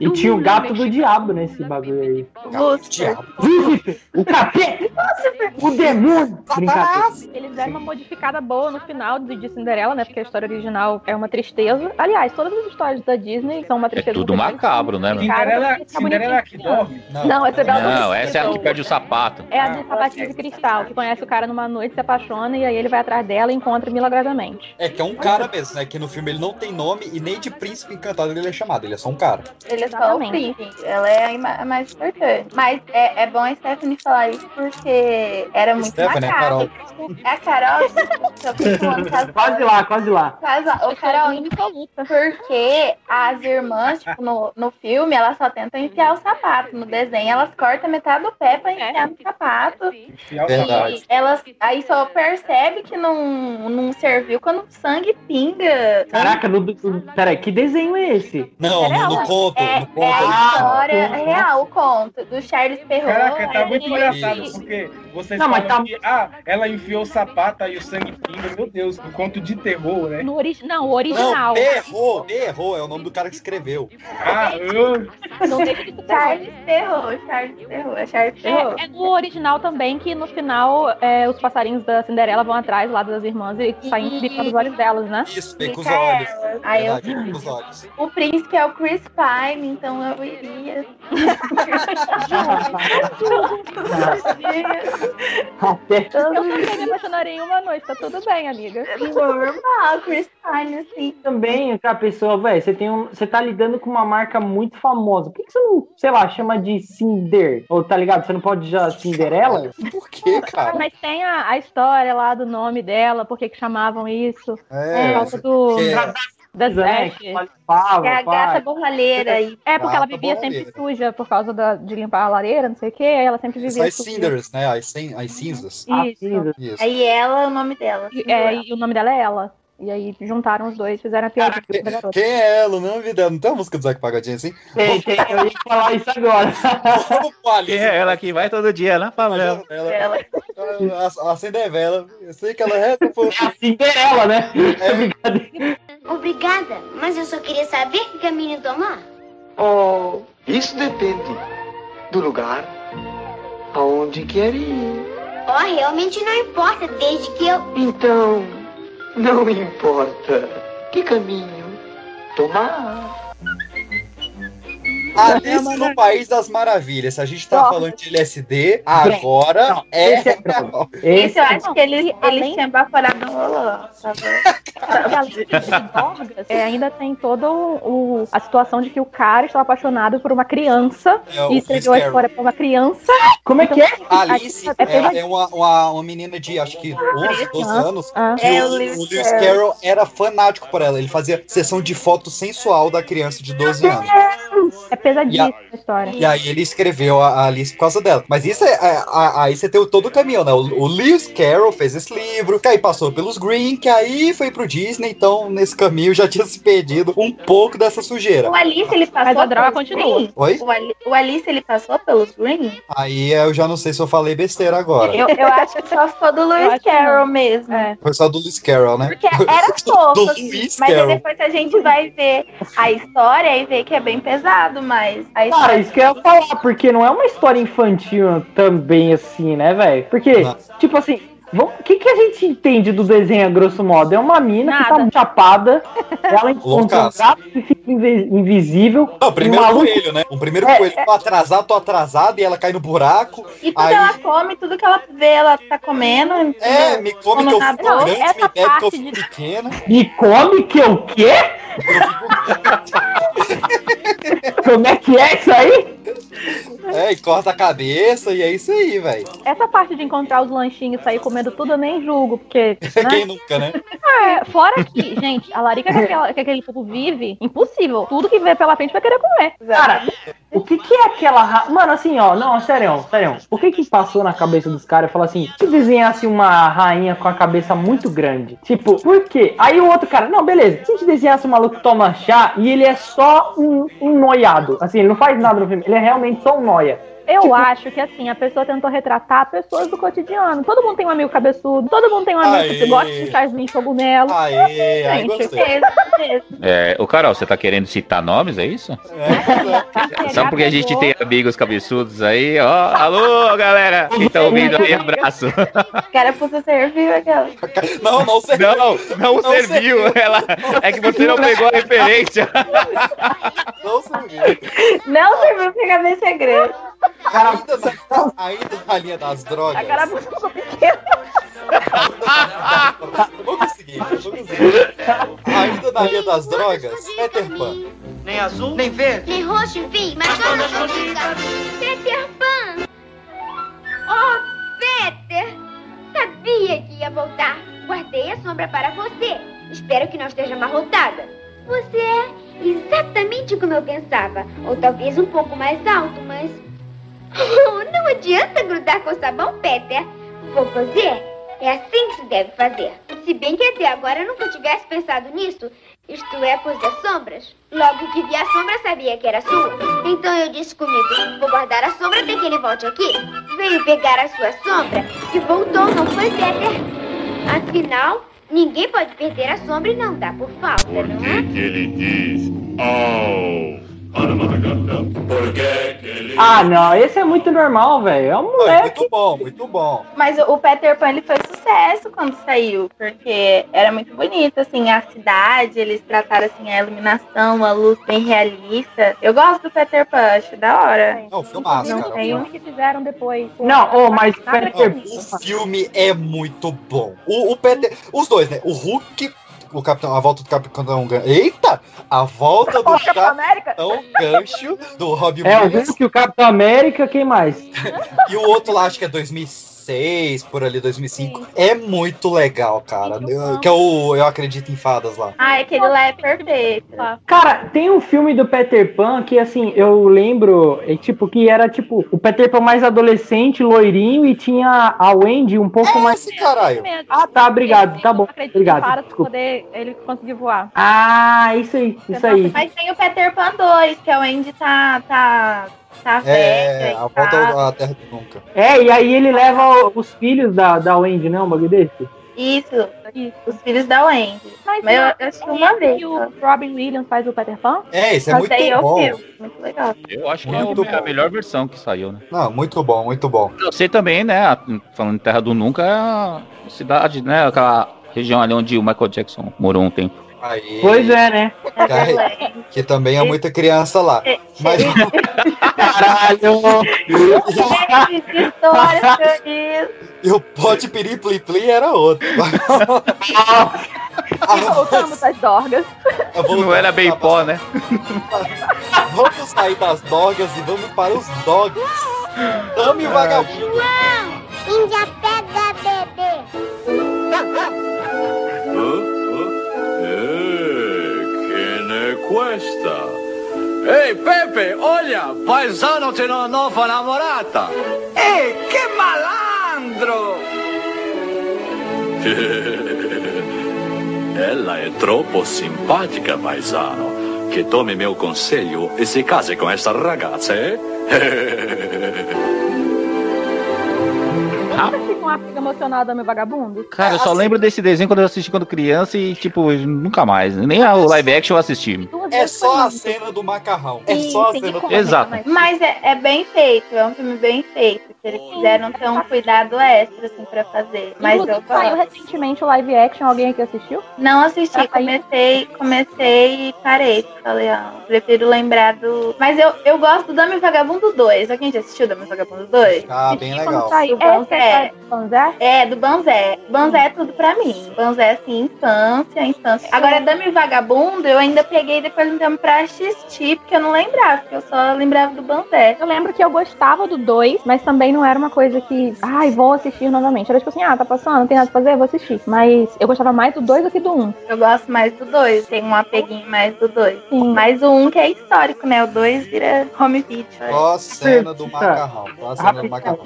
E tinha o gato do diabo nesse bagulho aí. Lúcifer. Lúcifer, o capeta, o demônio. Brincadeira. Eles deram uma modificada boa no final de, de Cinderela, né? Porque a história original é uma tristeza. Aliás, todas as histórias da Disney são uma É tristeza. tudo macabro, né? Cinderela, Cinderela é a que dorme. Não, essa é da Não, essa é a que perde o sapato. É a do sapatinho de cristal, que conhece o cara numa noite, se apaixona e aí ele vai atrás dela e encontra milagrosamente. É que é um cara mesmo, né? Que no filme ele não tem nome e nem de príncipe encantado ele é chamado, ele é só um cara. Ele é só o príncipe. Ela é a mais importante. Mas é, é bom a Stephanie falar isso porque era muito Stephanie, é a macabro. É a Carol. falando, [laughs] caso- Quase lá, quase lá. O Carol, porque as irmãs, tipo, no, no filme, elas só tentam enfiar o sapato. No desenho, elas cortam metade do pé pra enfiar no sapato. Verdade. E elas aí só percebe que não, não serviu quando o sangue pinga. Caraca, no, no, peraí, que desenho é esse? Não, no, no conto. É, no conto é a história real, o conto do Charles Perrault. Caraca, tá muito ele- engraçado, porque vocês Não, mas tá- que, ah, ela enfiou o sapato aí o sangue pinga, meu Deus, um conto de terror, né? No ori... Não, o Não, original. Perro, Perro é o nome do cara que escreveu. Ah, eu... Não Charles Perrault, Charles Perrault, é Charles Perrault. É, é no original também que no final é, os passarinhos da Cinderela vão atrás lá das irmãs e saem gritando os olhos delas, né? Isso, vem com os Fica olhos. Aí eu- com os olhos. O príncipe é o Chris Pine, então eu iria. [laughs] Até Eu também me apaixonaria em uma noite, tá tudo bem, amiga. Normal, Chris Pine, assim. também outra pessoa, velho, você tem um, você tá lidando com uma marca muito famosa. Por que você não, sei lá, chama de Cinder? Ou tá ligado? Você não pode já Cinderela? Por que, cara? Mas tem a, a história lá do nome dela, por que que chamavam isso. É, por causa do... que- Das que fala, É a pai. gata borralheira. É, porque ela vivia sempre suja por causa da- de limpar a lareira, não sei o que, aí ela sempre vivia as suja. cinders, né? As, cin- as cinzas. Isso. Isso. Aí ela é o nome dela. E, é, e o nome dela é ela. E aí juntaram os dois, fizeram a piada da garota. Quem é ela? O nome dela? Não tem uma música do Zac Pagodinho assim? Tem, tem, eu ia falar isso agora. Quem é ela que vai todo dia na favela? Ela, Ela. a, a Cinderela. Eu sei que ela é. É a Cinderela, né? Obrigada, mas eu só queria saber que caminho tomar. Oh, isso depende do lugar aonde quer ir. Oh, realmente não importa, desde que eu. Então, não importa que caminho tomar. Alice no País das Maravilhas. Se a gente tá falando de LSD, agora Não, é esse é. [laughs] Esse eu acho não, que eles, e eles além- tinham baforado no rolô. Tá além de é, ainda tem toda a situação de que o cara estava apaixonado por uma criança É e escreveu a história pra uma criança. Como é que é? Alice É é, é uma, uma, uma menina de acho que 11, 12 anos. Ah. que É, o, o Lewis o Lewis Carroll. Carroll era fanático por ela. Ele fazia sessão de foto sensual da criança de 12 anos. É pesadíssima a história. E aí ele escreveu a a Alice por causa dela. Mas isso é. é- a- aí você tem o- todo o caminho, né? O, o Lewis Carroll fez esse livro, que aí passou pelos Green, que aí foi pro Disney, então nesse caminho já tinha se perdido um pouco dessa sujeira. O Alice, ele passou Mas a droga continua. Green? Oi? O, Ali- o Alice, ele passou pelos Green? Aí eu já não sei se eu falei besteira agora. Eu, eu acho que só ficou do Lewis Carroll mesmo. É. Foi só do Lewis Carroll, né? Porque [laughs] era Do fofo, assim, Lewis mas depois a gente vai ver a história e ver que é bem pesado, mas a Cara, história... isso que eu ia falar, porque não é uma história infantil também assim, né, velho? Porque, Não. tipo assim, o que, que a gente entende do desenho a grosso modo? É uma mina que Nada. tá chapada, [laughs] ela encontra um gato que fica invi- invisível. Não, o primeiro um maluco- coelho, né? O primeiro É, coelho, tô atrasado, tô atrasado, e ela cai no buraco. E tudo aí- ela come, tudo que ela vê, ela tá comendo. É, me come que eu Não, fico grande, essa me bebe que eu parte fico de- pequena. Me come que eu quê? [laughs] Como é que é isso aí? É, e corta a cabeça, e é isso aí, velho. Essa parte de encontrar os lanchinhos e sair comendo tudo eu nem julgo, porque. [laughs] né? Quem nunca, né? É, fora que, gente, a larica que, aquela- que aquele povo vive, impossível. Tudo que vê pela frente vai querer comer. Cara, o que que é aquela ra... Mano, assim, ó, não, sério, sério. O que que passou na cabeça dos caras falou assim, se desenhasse uma rainha com a cabeça muito grande? Tipo, por quê? Aí o outro cara, não, beleza, se a gente desenhasse um maluco que toma chá e ele é só um, um noiado, assim, ele não faz nada no filme, ele é realmente só um noia. Eu Tipo- acho que assim, a pessoa tentou retratar pessoas do cotidiano. Todo mundo tem um amigo cabeçudo, todo mundo tem um amigo Aê. que gosta de chazinho de cogumelo. Aê, Gente. É, ô Carol, você tá querendo citar nomes, é isso? Só porque a gente tem amigos cabeçudos aí, ó. Alô, galera! Quem tá ouvindo aí, abraço. Carapuça serviu aquela. Não, não serviu. Não, não, serviu. Ela, é que você não pegou a referência. Não serviu. Não serviu pra caber segredo. Ainda na, ainda na linha das drogas. A carapuça ficou pequena. Vou conseguir, eu vou conseguir. Ainda na linha das drogas, Peter Pan. Nem azul, nem verde. Nem roxo, enfim, mas todas Peter Pan! Oh, Peter! Sabia que ia voltar. Guardei a sombra para você. Espero que não esteja amarrotada. Você é exatamente como eu pensava. Ou talvez um pouco mais alto, mas... [laughs] Não adianta grudar com sabão, Peter. Vou fazer. É assim que se deve fazer. Se bem que até agora eu nunca tivesse pensado nisso. Isto é, pois das sombras. Logo que vi a sombra, sabia que era sua. Então eu disse comigo, vou guardar a sombra até que ele volte aqui. Veio pegar a sua sombra e voltou, não foi, Peter? Afinal, ninguém pode perder a sombra e não dá por falta, não é? que ele diz oh para ele Ah, não, esse é muito normal, velho. É um moleque. Muito bom, muito bom. Mas o o Peter Pan ele foi sucesso quando saiu, porque era muito bonito, assim, a cidade, eles trataram assim a iluminação, a luz bem realista. Eu gosto do Peter Pan, acho da hora. Não, filmaço, Não cara. tem um que fizeram depois. Não, ô, mas Nada Peter O filme é muito bom. O, o Peter, os dois, né? O Hulk, o Capitão, a volta do Capitão Gancho. Eita! A volta do Capitão América? Capitão Gancho do Robin É, o Williams. Hulk, o Capitão América, quem mais? [laughs] E o outro lá, acho que é 2006, por ali, 2005. É muito legal, cara. Eu- que é o Eu Acredito em Fadas lá. Ah, aquele lá é perfeito. Cara, tem um filme do Peter Pan que, assim, eu lembro, é, tipo, que era, tipo, o Peter Pan mais adolescente, loirinho, e tinha a Wendy um pouco mais... Esse caralho. Ah, tá, obrigado, tá bom. Obrigado, para poder ele conseguir voar. Ah, isso aí, isso aí. Mas tem o Peter Pan 2, que é o Andy tá, tá, tá É, velho. a e volta à Terra do Nunca. É, e aí ele leva os filhos da, da Wendy, né? Um bagulho desse. Isso, os filhos da Wendy. Mas, eu, eu assisti uma vez. Que o Robin Williams faz o Peter Pan? É, isso é Mas muito eu bom. vi, muito legal. Eu acho que Muito é a bom. melhor versão que saiu, né? Não, muito bom, muito bom. Você também, né? a- Falando em Terra do Nunca, é a cidade, né? Aquela região ali onde o Michael Jackson morou um tempo. Aí, Pois é, né? que, que também é muita criança lá. Mas Caralho! Que história foi isso? e o pote piri pli pli era outro. [laughs] Voltamos às dorgas. Não era bem pó, né? Vamos sair das dogas e vamos para os dogs. Dame o vagabundo. Índia pega bebê. che ne questa? Ehi Pepe, olha, paesano c'è una nuova innamorata! Ehi, che malandro! [laughs] Ella è troppo simpatica, paesano, che tome mio consiglio e si casi con questa ragazza, eh? [laughs] Nunca tive um apego emocional do meu vagabundo? Cara, eu só lembro desse desenho quando eu assisti quando criança e, tipo, nunca mais. Nem a- o live action eu assisti. É só a cena do macarrão. É Sim, só a cena do Exato. Mas é, é bem feito, é um filme bem feito. Eles quiseram ter um cuidado extra, assim, pra fazer. Mas eu Inclusive, saiu gosto. recentemente o live action, alguém aqui assistiu? Não assisti, comecei, comecei e parei. Falei, ah, prefiro lembrar do. Mas eu, eu gosto do Dame Vagabundo 2. Alguém já assistiu Dame Vagabundo 2? Ah, bem legal. Do Saiu. Banzé. É, do Banzé? É, do Banzé. Banzé é tudo pra mim. Banzé, assim, infância, infância. Agora, Dame Vagabundo, eu ainda peguei depois um tempo pra assistir, porque eu não lembrava, porque eu só lembrava do Banzé. Eu lembro que eu gostava do 2, mas também não era uma coisa que, ai, vou assistir novamente. Era tipo assim, ah, tá passando, não tem nada pra fazer, vou assistir. Mas eu gostava mais do 2 do que do 1. Um. Eu gosto mais do 2, tem um apeguinho mais do 2. Mas o 1 um que é histórico, né? O 2 vira home video. Só a cena do macarrão. Só a cena do macarrão.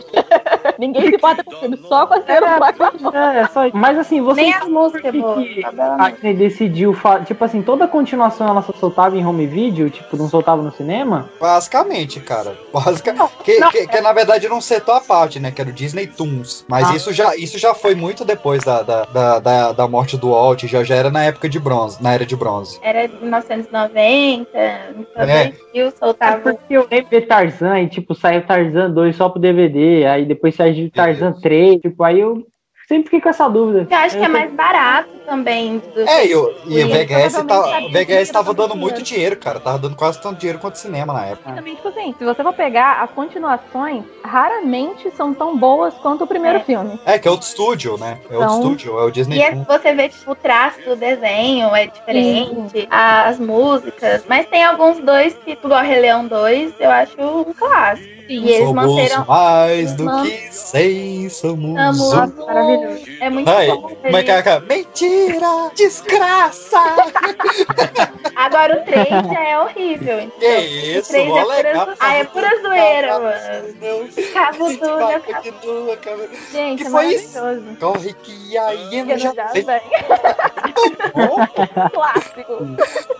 Ninguém se importa com o filme, só com a cena do Aquaman. [laughs] É, só isso. Mas assim, você. Nem as músicas, que, boa. que Tá bela, a Disney decidiu. fa- Tipo assim, toda a continuação ela só soltava em home video, tipo, não soltava no cinema? Basicamente, cara. Basica... Que, não, que, que, na verdade era um setor à parte, né? Que era o Disney Toons. Mas Ah. isso, já, isso já foi muito depois da, da, da, da, da morte do Walt, já, já era na época de bronze, na era de bronze. Era de 1990, então É. É soltava. porque eu lembro de Tarzan e, tipo, saiu Tarzan 2 só pro DVD, aí depois saiu Tarzan 3, tipo, aí eu sempre fiquei com essa dúvida. Eu acho que é Eu- mais barato também. Do É, e, o- e o VHS, tá, VHS tava dando dinheiro. muito dinheiro, cara. Tava dando quase tanto dinheiro quanto o cinema na época. Também, tipo assim, se você for pegar as continuações, raramente são tão boas quanto o primeiro filme. É, que é outro estúdio, né? É outro Então- estúdio, é o Disney E é- você vê, tipo, o traço do desenho é diferente, as músicas. Mas tem alguns dois, tipo, igual Rei Leão 2, eu acho um clássico. E eles Somos manteram. mais do que seis, somos Amo, um. maravilhoso. É muito Ai, bom. é que é? aquela- Mentira! Desgraça! [laughs] Agora o 3 já é horrível. entendeu? Que isso, o 3 mó é pura, legal. zo... ah, é pura zoeira, mano. Cabo? Continua, cara. Gente, Que é foi isso? Corre que a hiena já já vem. [laughs] Clássico.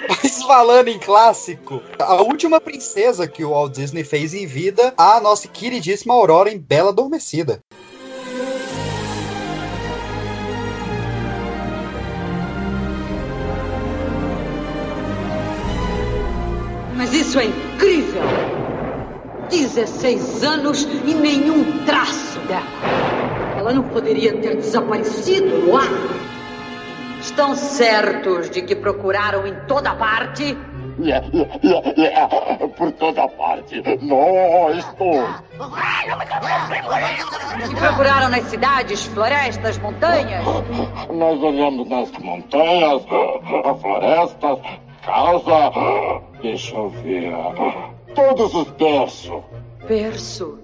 Mas falando em clássico, a última princesa que o Walt Disney fez em vida, a nossa queridíssima Aurora em Bela Adormecida. Mas isso é incrível! 16 anos e nenhum traço dela. Ela não poderia ter desaparecido no ar. Estão certos de que procuraram em toda parte? Por toda parte. Nós todos. E procuraram nas cidades, florestas, montanhas? Nós olhamos nas montanhas, florestas, casa. Deixa eu ver. Todos os berços. Berço.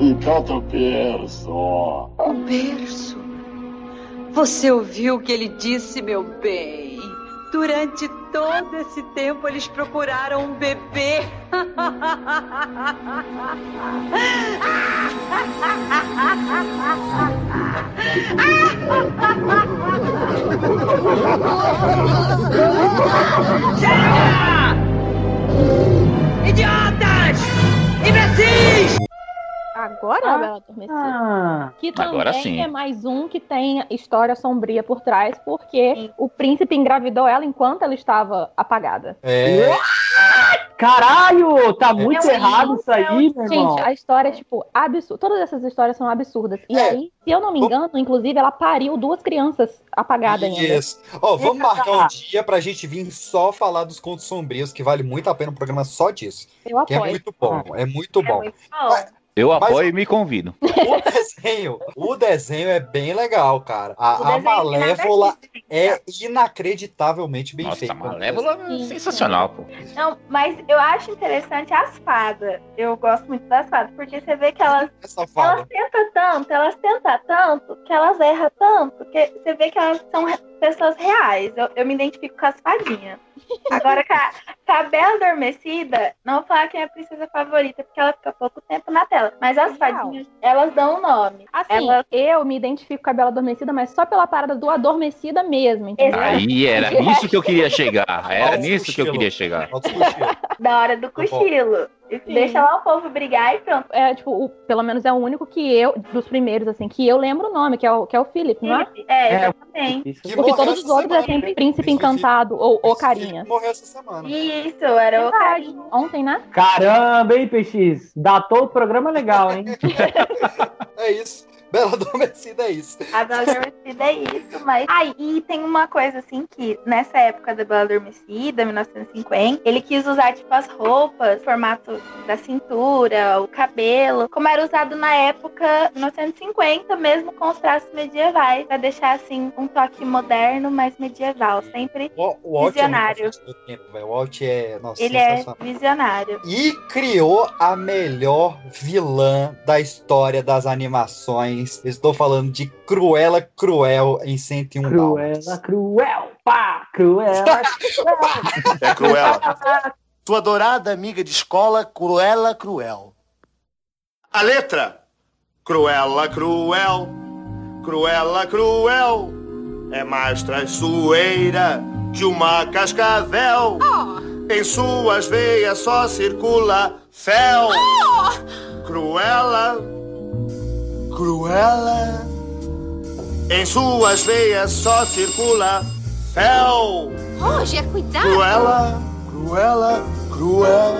E tanto berço. O berço. Você ouviu o que ele disse, meu bem? Durante todo esse tempo eles procuraram um bebê. Idiotas! Imbecis! Agora, a Bela Adormecida. Ah, Que também sim. é mais um que tem história sombria por trás, porque o príncipe engravidou ela enquanto ela estava apagada. É. Caralho, tá muito É um- errado isso aí, meu irmão. Gente, a história é, tipo, absurda. Todas essas histórias são absurdas. E É. aí, se eu não me engano, inclusive, ela pariu duas crianças apagadas ainda. Isso. Ó, vamos marcar um dia pra gente vir só falar dos contos sombrios, que vale muito a pena um programa só disso. Eu Que é apoio. muito bom, é muito bom. Eu Mas- apoio e me convido. [laughs] O desenho, o desenho é bem legal, cara. A, a nada Malévola é inacreditavelmente bem Nossa, feita. a Malévola é sensacional, pô. Não, mas eu acho interessante as fadas. Eu gosto muito das fadas, porque você vê que elas, elas tentam tanto, elas tentam tanto, que elas erram tanto, que você vê que elas são pessoas reais. Eu, eu me identifico com as fadinhas. Agora, com a, com a Bela Adormecida, não vou falar quem é a princesa favorita, porque ela fica pouco tempo na tela. Mas as fadinhas, elas dão um nome. Assim, Elas- eu me identifico com a Bela Adormecida, mas só pela parada do adormecida mesmo, entendeu? Aí era nisso que eu queria chegar. Era nisso que eu queria chegar. [laughs] Da hora do cochilo. E Deixa lá o povo brigar e pronto. É, tipo, o- pelo menos é o único que eu, dos primeiros, assim, que eu lembro o nome, que é o, que é o Philip, não é? É, É, exatamente. Que Porque morreu todos os outros é sempre príncipe Esse encantado ou, ou Esse carinha. Morreu essa semana. Isso, era o Verdade. Ontem, né? Caramba, hein, PX? Datou o programa legal, hein? [laughs] É isso. Bela [laughs] Adormecida é isso. A Bela Adormecida é isso, mas. Ah, e tem uma coisa assim que nessa época da Bela Adormecida, 1950, ele quis usar tipo as roupas, formato da cintura, o cabelo, como era usado na época 1950, mesmo com os traços medievais, pra deixar assim um toque moderno, mas medieval, sempre O, o Walt Visionário. é tempo, velho. O Walt é, nossa, ele é visionário. E criou a melhor vilã da história das animações. Estou falando de Cruella Cruel em 101 Dálmatas. Cruela, cruel, pá, cruela, cruel. [laughs] É Cruella. Tua adorada amiga de escola, Cruella Cruel. A letra. Cruela, cruel, cruela, cruel. É mais traiçoeira que uma cascavel. Em suas veias só circula fel. Cruela, cruela. Em suas veias só circula fel. Roger, cuidado! Cruela, cruela, cruel.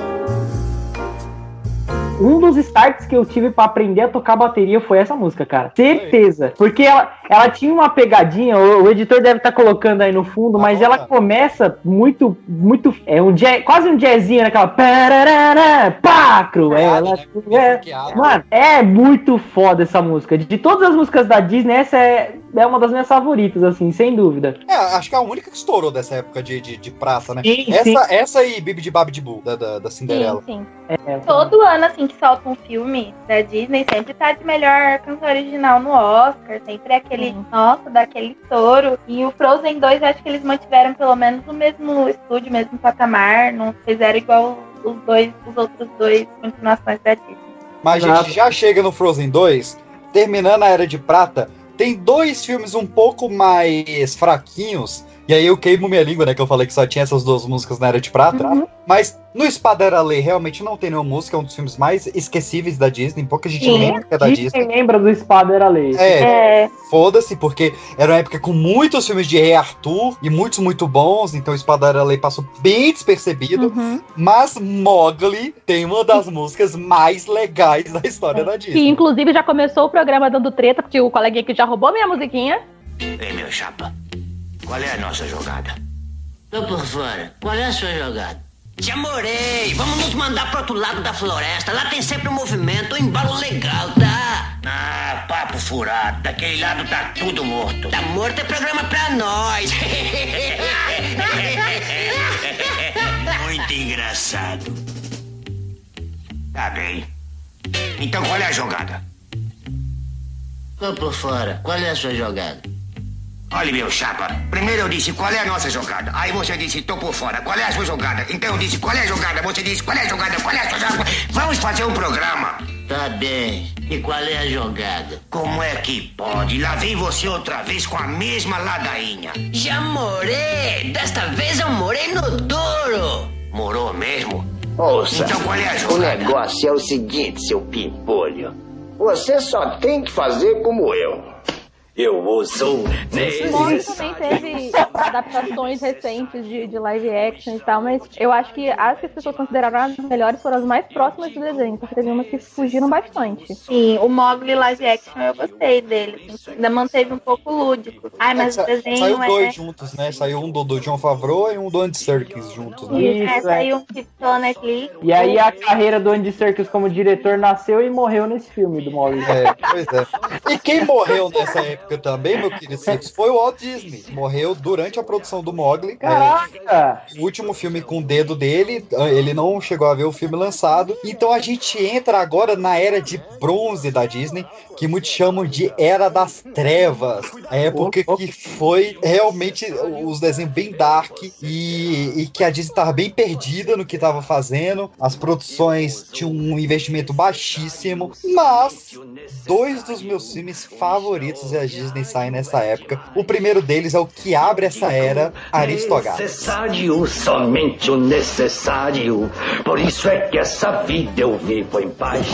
Um dos starts que eu tive pra aprender a tocar bateria foi essa música, cara. Certeza. Porque ela, ela tinha uma pegadinha, o, o editor deve estar colocando aí no fundo, mas ela começa muito, muito. É um jazz, quase um jazzinho naquela. pararara, Pá, cruela, cruel. Mano, é muito foda essa música. De, de todas as músicas da Disney, essa é, é uma das minhas favoritas, assim, sem dúvida. É, acho que é a única que estourou dessa época de, de, de praça, né? Sim, essa, sim. essa e Bibi de Babi de Boo, da, da, da Cinderela. Sim, sim. É, Todo ano, assim, que solta um filme da Disney, sempre tá de melhor canção original no Oscar. Sempre é aquele, nossa, daquele estouro. E o Frozen 2, eu acho que eles mantiveram pelo menos o mesmo estúdio, o mesmo patamar. Não fizeram igual os dois, os outros dois continuações da Disney. Mas a gente já chega no Frozen 2, terminando a Era de Prata, tem dois filmes um pouco mais fraquinhos. E aí eu queimo minha língua, né? Que eu falei que só tinha essas duas músicas na Era de Prata. Mas no Espada Era Lei realmente não tem nenhuma música, é um dos filmes mais esquecíveis da Disney. Pouca gente lembra que é da Disney. Quem lembra do Espada era lei. É, foda-se, porque era uma época com muitos filmes de Rei Arthur e muitos muito bons, então o Espada Era Lei passou bem despercebido. Mas Mogli tem uma das músicas mais legais da história da Que Disney. inclusive já começou o programa dando treta, porque o coleguinha que já roubou minha musiquinha. Ei, meu chapa, qual é a nossa jogada? Tô por fora. Qual é a sua jogada? Te amorei! Vamos nos mandar pro outro lado da floresta. Lá tem sempre um movimento, um embalo legal, tá? Ah, papo furado. Daquele lado tá tudo morto. Tá morto é programa pra nós. [laughs] Muito engraçado. Tá bem. Então qual é a jogada? Tô por fora. Qual é a sua jogada? Olha, meu chapa, primeiro eu disse qual é a nossa jogada. Aí você disse, tô por fora. Qual é a sua jogada? Então eu disse, qual é a jogada? Você disse, qual é a jogada? Qual é a sua jogada? Vamos fazer um programa. Tá bem. E qual é a jogada? Como é que pode? Lá vem você outra vez com a mesma ladainha. Já morei. Desta vez eu morei no duro. Morou mesmo? Ouça, Então qual é a o jogada? negócio é o seguinte, seu pimpolho. Você só tem que fazer como eu. Eu uso O Mogli também teve adaptações recentes de, de live action e tal, mas eu acho que as que as pessoas consideraram as melhores foram as mais próximas do desenho, porque teve umas que fugiram bastante. Sim, o Mogli live action eu gostei dele. ainda manteve um pouco lúdico. Ai, mas É, o desenho Saiu é. dois juntos, né? Saiu um do, do John Favreau e um do Andy Serkis juntos, né? Isso, é, saiu um que ficou Netflix. E aí a carreira do Andy Serkis como diretor nasceu e morreu nesse filme do Mogli. É, pois é. E quem morreu nessa época também, meu querido Six, foi o Walt Disney. Morreu durante a produção do Mogli. Caraca! É, o último filme com o dedo dele, ele não chegou a ver o filme lançado. Então a gente entra agora na era de bronze da Disney, que muitos chamam de Era das Trevas. A época que foi realmente os desenhos bem dark e, e que a Disney estava bem perdida no que estava fazendo. As produções tinham um investimento baixíssimo, mas dois dos meus filmes favoritos da Disney saem nessa época. O primeiro deles é o que abre essa era, Aristogatos. necessário, somente o necessário. Por isso é que essa vida eu vivo em paz.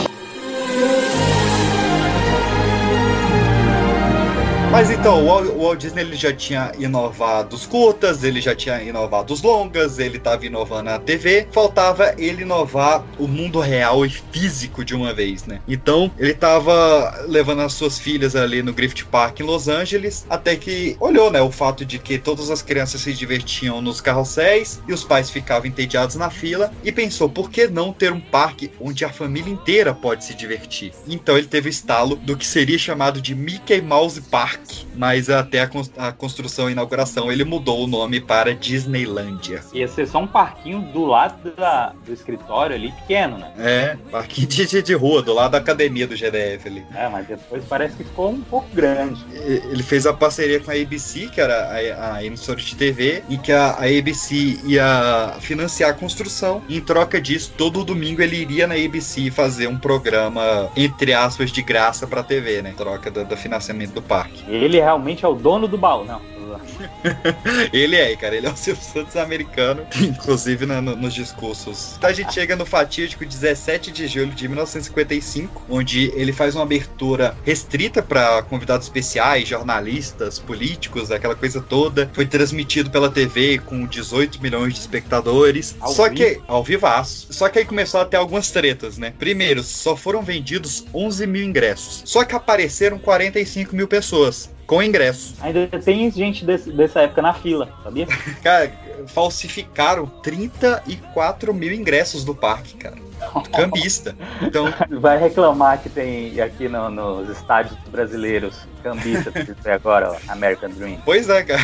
Mas então, o Walt, Disney ele já tinha inovado os curtas, ele já tinha inovado os longas, ele estava inovando a TV, faltava ele inovar o mundo real e físico de uma vez, né? Então, ele estava levando as suas filhas ali no Griffith Park em Los Angeles, até que olhou, né, o fato de que todas as crianças se divertiam nos carrosséis e os pais ficavam entediados na fila e pensou, por que não ter um parque onde a família inteira pode se divertir? Então, ele teve o estalo do que seria chamado de Mickey Mouse Park mas até a, a construção e inauguração ele mudou o nome para Disneylândia. Ia ser só um parquinho do lado da- do escritório ali, pequeno, né? É, parquinho de, de, rua, do lado da academia do GDF ali. É, mas depois parece que ficou um pouco grande. Ele fez a parceria com a ABC, que era a, a emissora de TV, e que a, a ABC ia financiar a construção. Em troca disso, todo domingo ele iria na ABC fazer um programa, entre aspas, de graça pra TV, né? Em troca do, do financiamento do parque. Ele realmente é o dono do baú, não. [laughs] Ele é, cara, ele é o Silvio Santos americano, inclusive na- no- nos discursos. Então a gente chega no fatídico 17 de julho de 1955, onde ele faz uma abertura restrita para convidados especiais, jornalistas, políticos, aquela coisa toda. Foi transmitido pela TV com 18 milhões de espectadores. Ao só vivo? que, ao vivaço. Só que aí começou a ter algumas tretas, né? Primeiro, só foram vendidos 11 mil ingressos. Só que apareceram 45 mil pessoas com ingressos. Ainda tem gente desse- dessa época na fila, sabia? [laughs] Cara, falsificaram 34 mil ingressos do parque, cara. [laughs] Cambista. Então, Vai reclamar que tem aqui no- nos estádios brasileiros cambista que agora, ó, American Dream. pois é, cara.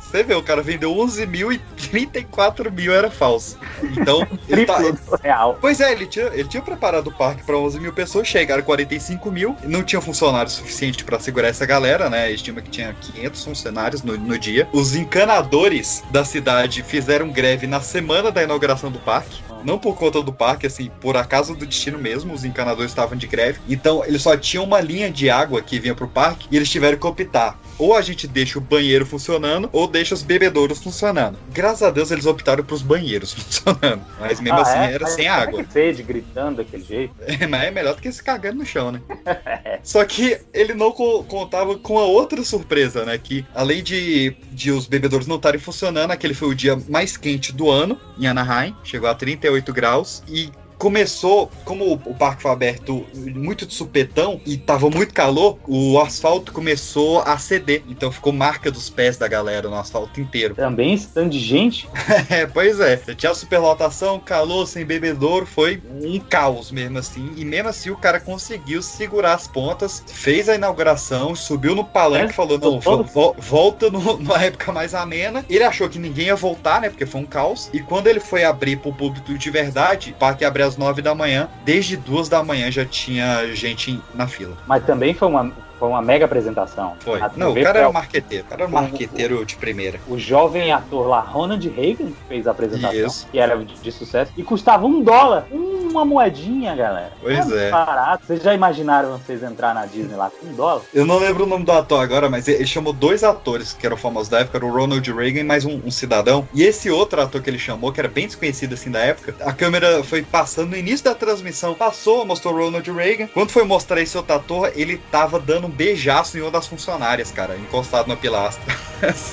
Você vê, o cara vendeu 11 mil e 34 mil era falso. Então, ele tá. Real. Pois é, ele tinha, ele tinha preparado o parque para 11 mil pessoas, chegaram 45 mil, não tinha funcionário suficiente para segurar essa galera, né? Estima que tinha 500 funcionários no, no dia. Os encanadores da cidade fizeram greve na semana da inauguração do parque. Não por conta do parque, assim, por acaso do destino mesmo, os encanadores estavam de greve. Então, eles só tinham uma linha de água que vinha pro parque e eles tiveram que optar. Ou a gente deixa o banheiro funcionando, ou deixa os bebedouros funcionando. Graças a Deus eles optaram pros banheiros [laughs] funcionando. Mas mesmo Ah, assim é? era Mas sem é água. que gritando daquele jeito. [laughs] É, mas é melhor do que se cagando no chão, né? [laughs] Só que ele não co- contava com a outra surpresa, né? Que além de, de os bebedouros não estarem funcionando, aquele foi o dia mais quente do ano em Anaheim, chegou a 38 graus e começou, como o, parque foi aberto muito de supetão e tava muito calor, o asfalto começou a ceder, então ficou marca dos pés da galera no asfalto inteiro. [laughs] Também esse tanto de gente. É, pois é. Tinha superlotação, calor, sem bebedouro, foi um caos mesmo assim. E mesmo assim o cara conseguiu segurar as pontas, fez a inauguração, subiu no palanque e falou: não, vo- vo- volta no- [laughs] numa época mais amena. Ele achou que ninguém ia voltar, né? Porque foi um caos. E quando ele foi abrir pro público de verdade, o parque abriu às 9 da manhã. Desde duas da manhã já tinha gente na fila. Mas também foi uma, foi uma mega apresentação. Foi. A Não, o cara era um marqueteiro. O cara era um marqueteiro de primeira. O jovem ator lá, Ronald Reagan, fez a apresentação, Isso. que era de, de sucesso, e custava um dólar, uma moedinha, galera. Pois é. Barato. Vocês já imaginaram vocês entrar na Disney lá com um dólar? Eu não lembro o nome do ator agora, mas ele chamou dois atores que eram famosos da época, era o Ronald Reagan e mais um, um cidadão. E esse outro ator que ele chamou, que era bem desconhecido assim da época, a câmera foi passando no início da transmissão, passou, mostrou o Ronald Reagan. Quando foi mostrar esse outro ator, ele tava dando um beijaço em uma das funcionárias, cara, encostado na pilastra.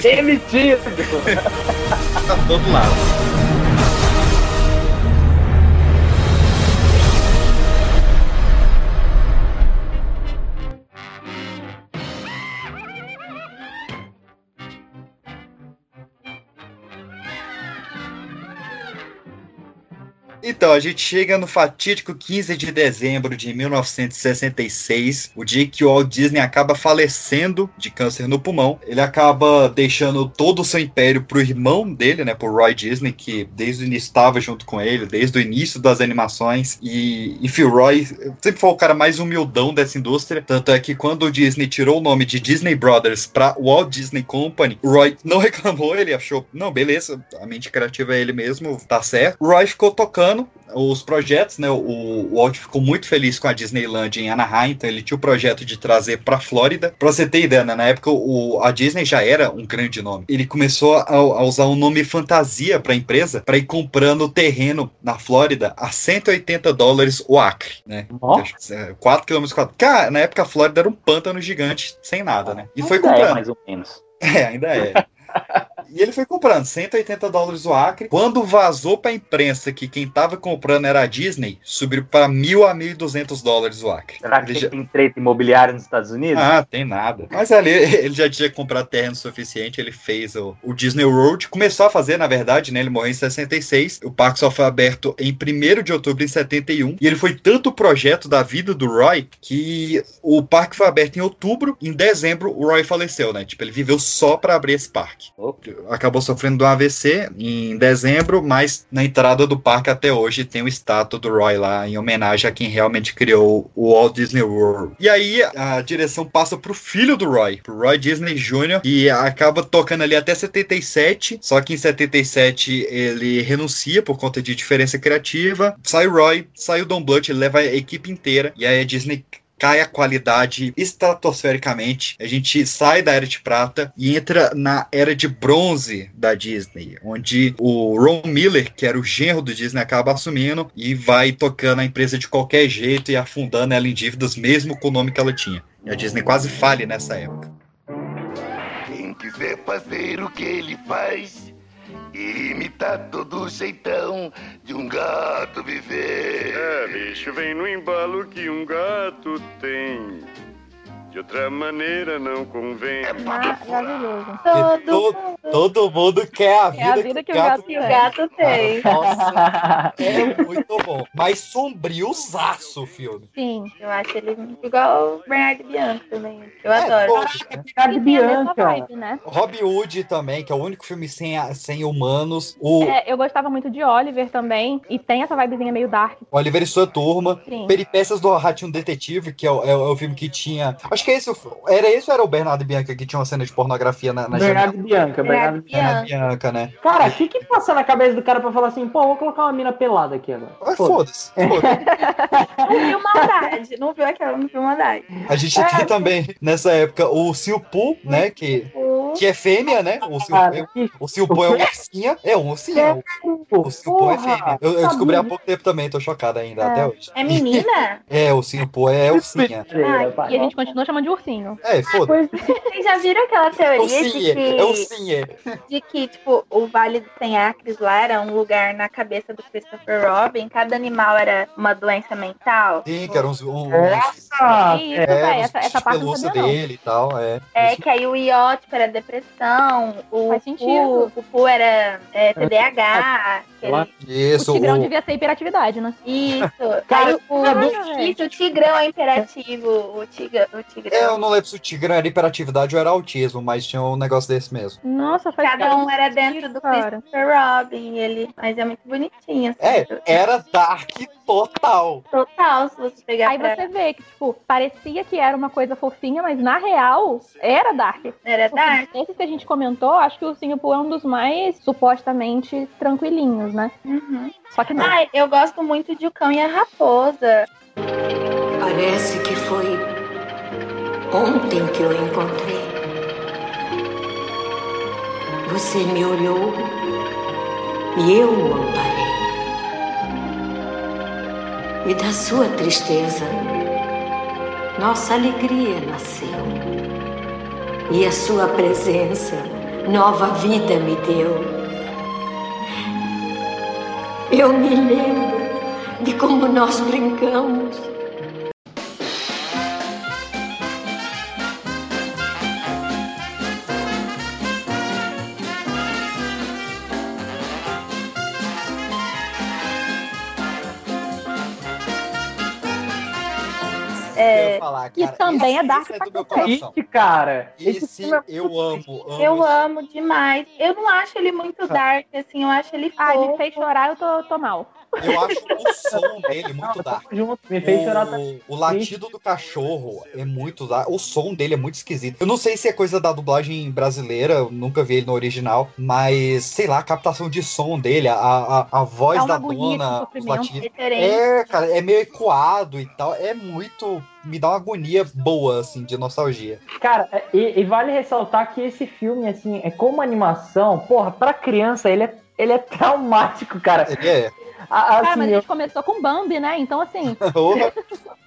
Demitido! [laughs] tá todo lado. Então, a gente chega no fatídico 15 de dezembro de 1966, o dia que o Walt Disney acaba falecendo de câncer no pulmão. Ele acaba deixando todo o seu império pro irmão dele, né, pro Roy Disney, que desde o início estava junto com ele, desde o início das animações. E, enfim, o Roy sempre foi o cara mais humildão dessa indústria. Tanto é que quando o Disney tirou o nome de Disney Brothers pra Walt Disney Company, o Roy não [laughs] reclamou, ele achou, não, beleza, a mente criativa é ele mesmo, tá certo. O Roy ficou tocando os projetos, né? O, o Walt ficou muito feliz com a Disneyland em Anaheim, então ele tinha o projeto de trazer pra Flórida. Pra você ter ideia, né, na época o, a Disney já era um grande nome. Ele começou a, a usar um nome fantasia pra empresa para ir comprando terreno na Flórida a 180 dólares o acre, né? 4 km quadrados. Cara, na época a Flórida era um pântano gigante sem nada, né? E foi é, comprando. mais ou menos. [laughs] É, ainda é. [laughs] E ele foi comprando 180 dólares o acre. Quando vazou pra imprensa que quem tava comprando era a Disney, subiu pra mil a 1.200 dólares o acre. Será que Ele já- tem treta imobiliária nos Estados Unidos? Ah, tem nada. Mas ali [laughs] ele já tinha comprado terreno suficiente, ele fez o, o Disney World. Começou a fazer, na verdade, né? Ele morreu em 66. O parque só foi aberto em 1 de outubro em 71. E ele foi tanto o projeto da vida do Roy que o parque foi aberto em outubro. Em dezembro, o Roy faleceu, né? Tipo, ele viveu só pra abrir esse parque. Acabou sofrendo um AVC em dezembro, mas na entrada do parque até hoje tem o estátua do Roy lá, em homenagem a quem realmente criou o Walt Disney World. E aí a direção passa pro filho do Roy, pro Roy Disney Jr., e acaba tocando ali até 77, só que em 77 ele renuncia por conta de diferença criativa. Sai o Roy, sai o Don Bluth, ele leva a equipe inteira, e aí a Disney cai a qualidade estratosfericamente. A gente sai da era de prata e entra na era de bronze da Disney, onde o Ron Miller, que era o genro do Disney, acaba assumindo e vai tocando a empresa de qualquer jeito e afundando ela em dívidas, mesmo com o nome que ela tinha. E a Disney quase fale nessa época. Quem quiser fazer o que ele faz e imitar todo o jeitão de um gato viver. É, bicho, vem no embalo que um gato tem. De outra maneira não convém. Maravilhoso. Todo, todo mundo quer a vida, É a vida que o gato, que o gato tem. [laughs] Nossa, é [laughs] muito bom. Mas sombriozaço o filme. Sim, eu acho ele igual o Bernardo Bianco também. Eu É, adoro. pô, Ricardo Bianca. Vibe, né? Rob Hood também, que é o único filme sem, sem humanos. O É, eu gostava muito de Oliver também. E tem essa vibezinha meio dark. Oliver e sua turma. Sim. Peripécias do Ratinho Detetive, que é o, é o- é o filme que tinha. Acho que é esse. Era esse ou era o Bernardo e Bianca que tinha uma cena de pornografia na, na Bernardo janela? Bianca, Bernardo Bernardo Bianca, né? Cara, o que que passa na cabeça do cara pra falar assim, pô, vou colocar uma mina pelada aqui agora? Ah, Foda-se. [laughs] Não viu maldade. Não viu aquela, não viu maldade. A gente tem também, nessa época, o Silpu, né? Que, que é fêmea, né? O Silpu, o Silpu é um ursinha. É um ursinho. O Silpu é fêmea. Eu, eu descobri há pouco tempo também, tô chocado ainda, até hoje. É menina? [laughs] É, o Silpu é ursinha. Ai, e a gente continua chamando de ursinho. É, foda-se. Vocês já viram aquela teoria de que, é ursinha. de que, tipo, o Vale dos Sem Acres lá era um lugar na cabeça do Christopher Robin? Cada animal era uma doença mental? Sim, que era uns. Um, Nossa! Isso, é, uns essa- essa parte não sabia, não. dele e tal, é. É, que aí o iótipo era depressão, o Faz sentido. Pu, o Pu era é, TDAH. que ele- Isso, o Tigrão o- devia ter hiperatividade, né? Isso. Cara, aí o, isso, o Tigrão é imperativo. O, tiga, o Tigrão. É, eu não lembro se o tigre era hiperatividade ou era autismo, mas tinha um negócio desse mesmo. Nossa, faz Cada um era dentro do cara. Christopher Robin. Ele, mas é muito bonitinho. assim. É, era Dark total. Total, se você pegar Aí pra... você vê que, tipo, parecia que era uma coisa fofinha, mas na real era Dark. Era Dark. Esse que a gente comentou, acho que o Pooh é um dos mais supostamente tranquilinhos, né? Só que não. Ai, eu gosto muito de O Cão e a Raposa. Parece que foi ontem que eu encontrei. Você me olhou e eu o amparei. E da sua tristeza, nossa alegria nasceu. E a sua presença, nova vida me deu. Eu me lembro de como nós brincamos. É, falar, que cara, também é esse- Dark esse é pra do meu. Esse cara, Esse eu amo, amo. Eu amo demais. Eu não acho ele muito [laughs] dark, assim, eu acho ele Ah, fofo. me fez chorar, eu tô, tô mal. Eu acho o som dele muito dark. O, o latido do cachorro é muito dark. O som dele é muito esquisito. Eu não sei se é coisa da dublagem brasileira, eu nunca vi ele no original, mas sei lá, a captação de som dele, a, a, a voz da dona, os latidos. Diferente. É, cara, é meio ecoado e tal. É muito. Me dá uma agonia boa, assim, de nostalgia. Cara, e, e vale ressaltar que esse filme, assim, é como animação, porra, pra criança ele é, ele é [laughs] traumático, cara. Ele é. A- Cara, assim, mas a eu- gente começou com Bambi, né? Então, assim. [laughs]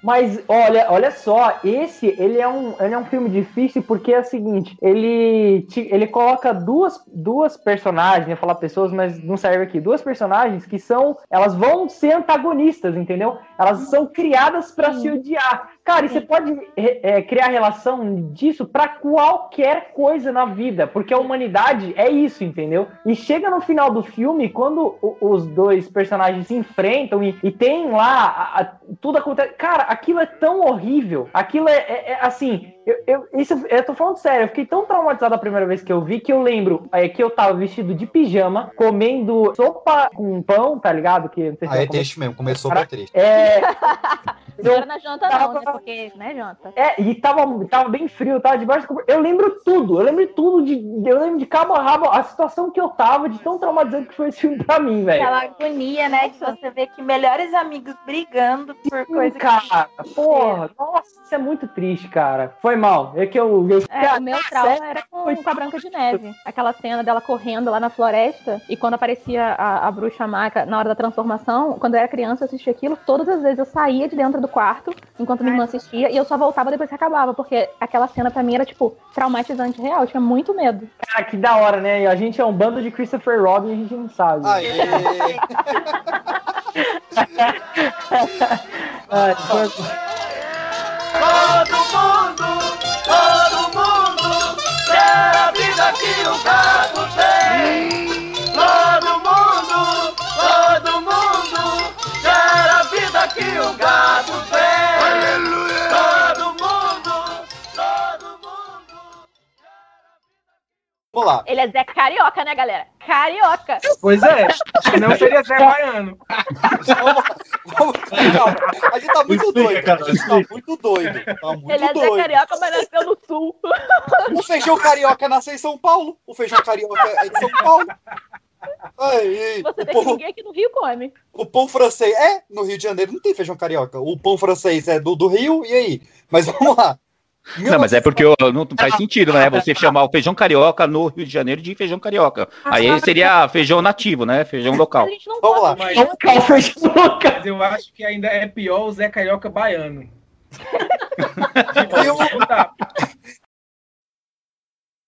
Mas olha, olha só, esse ele é um, ele é um filme difícil porque é o seguinte, ele te- ele coloca duas, duas personagens, ia falar pessoas, mas não serve aqui, duas personagens que são, elas vão ser antagonistas, entendeu? Elas são criadas pra se odiar. Cara, e você pode é, criar relação disso pra qualquer coisa na vida, porque a humanidade é isso, entendeu? E chega no final do filme, quando os dois personagens se enfrentam e, e tem lá a- a- tudo acontece. Cara, aquilo é tão horrível. Aquilo é, é- é, assim. Eu, eu, isso, eu tô falando sério, eu fiquei tão traumatizado a primeira vez que eu vi que eu lembro é, que eu tava vestido de pijama, comendo sopa com pão, tá ligado? Que, não sei se Aí eu é triste mesmo, começou pra triste. É. [laughs] Não era na janta, não, né? Porque, né, janta? É, e tava, tava bem frio, tava debaixo cobertor. Eu lembro tudo, eu lembro tudo, de, eu lembro de cabo a rabo a situação que eu tava, de tão traumatizante que foi esse filme pra mim, velho. Aquela agonia, né? Que você vê que melhores amigos brigando por coisa Cara, porra, nossa, isso é muito triste, cara. Foi mal. É que eu. eu É, o meu trauma era com, com a Branca de Neve. Aquela cena dela correndo lá na floresta e quando aparecia a, a bruxa maca na hora da transformação, quando eu era criança eu assistia aquilo, todas as vezes eu saía de dentro do quarto enquanto minha irmã assistia e eu só voltava depois que acabava, porque aquela cena pra mim era, tipo, traumatizante real. Eu tinha muito medo. Cara, que da hora, né? A gente é um bando de Christopher Robin e a gente não sabe. [laughs] Ai, [laughs] foi- Todo mundo, todo mundo quer a vida que o gato tem. Vamos lá. Ele é Zé Carioca, né, galera? Carioca! Pois é, senão seria Zé Baiano. A gente tá muito doido, cara. A gente tá muito doido. Tá muito Ele é Zé doido. Carioca, mas nasceu no sul. O feijão carioca nasceu em São Paulo. O feijão carioca é de São Paulo. Aí, Você vê que povo, ninguém aqui no Rio come. o pão francês. É, no Rio de Janeiro não tem feijão carioca. O pão francês é do, do Rio, e aí? Mas vamos lá. Não, mas é porque ó, não faz sentido, né? Você chamar o feijão carioca no Rio de Janeiro de feijão carioca. Aí seria feijão nativo, né? Feijão local. Vamos lá. Mas, Mas eu acho que ainda é pior o Zé Carioca baiano. [laughs] E o-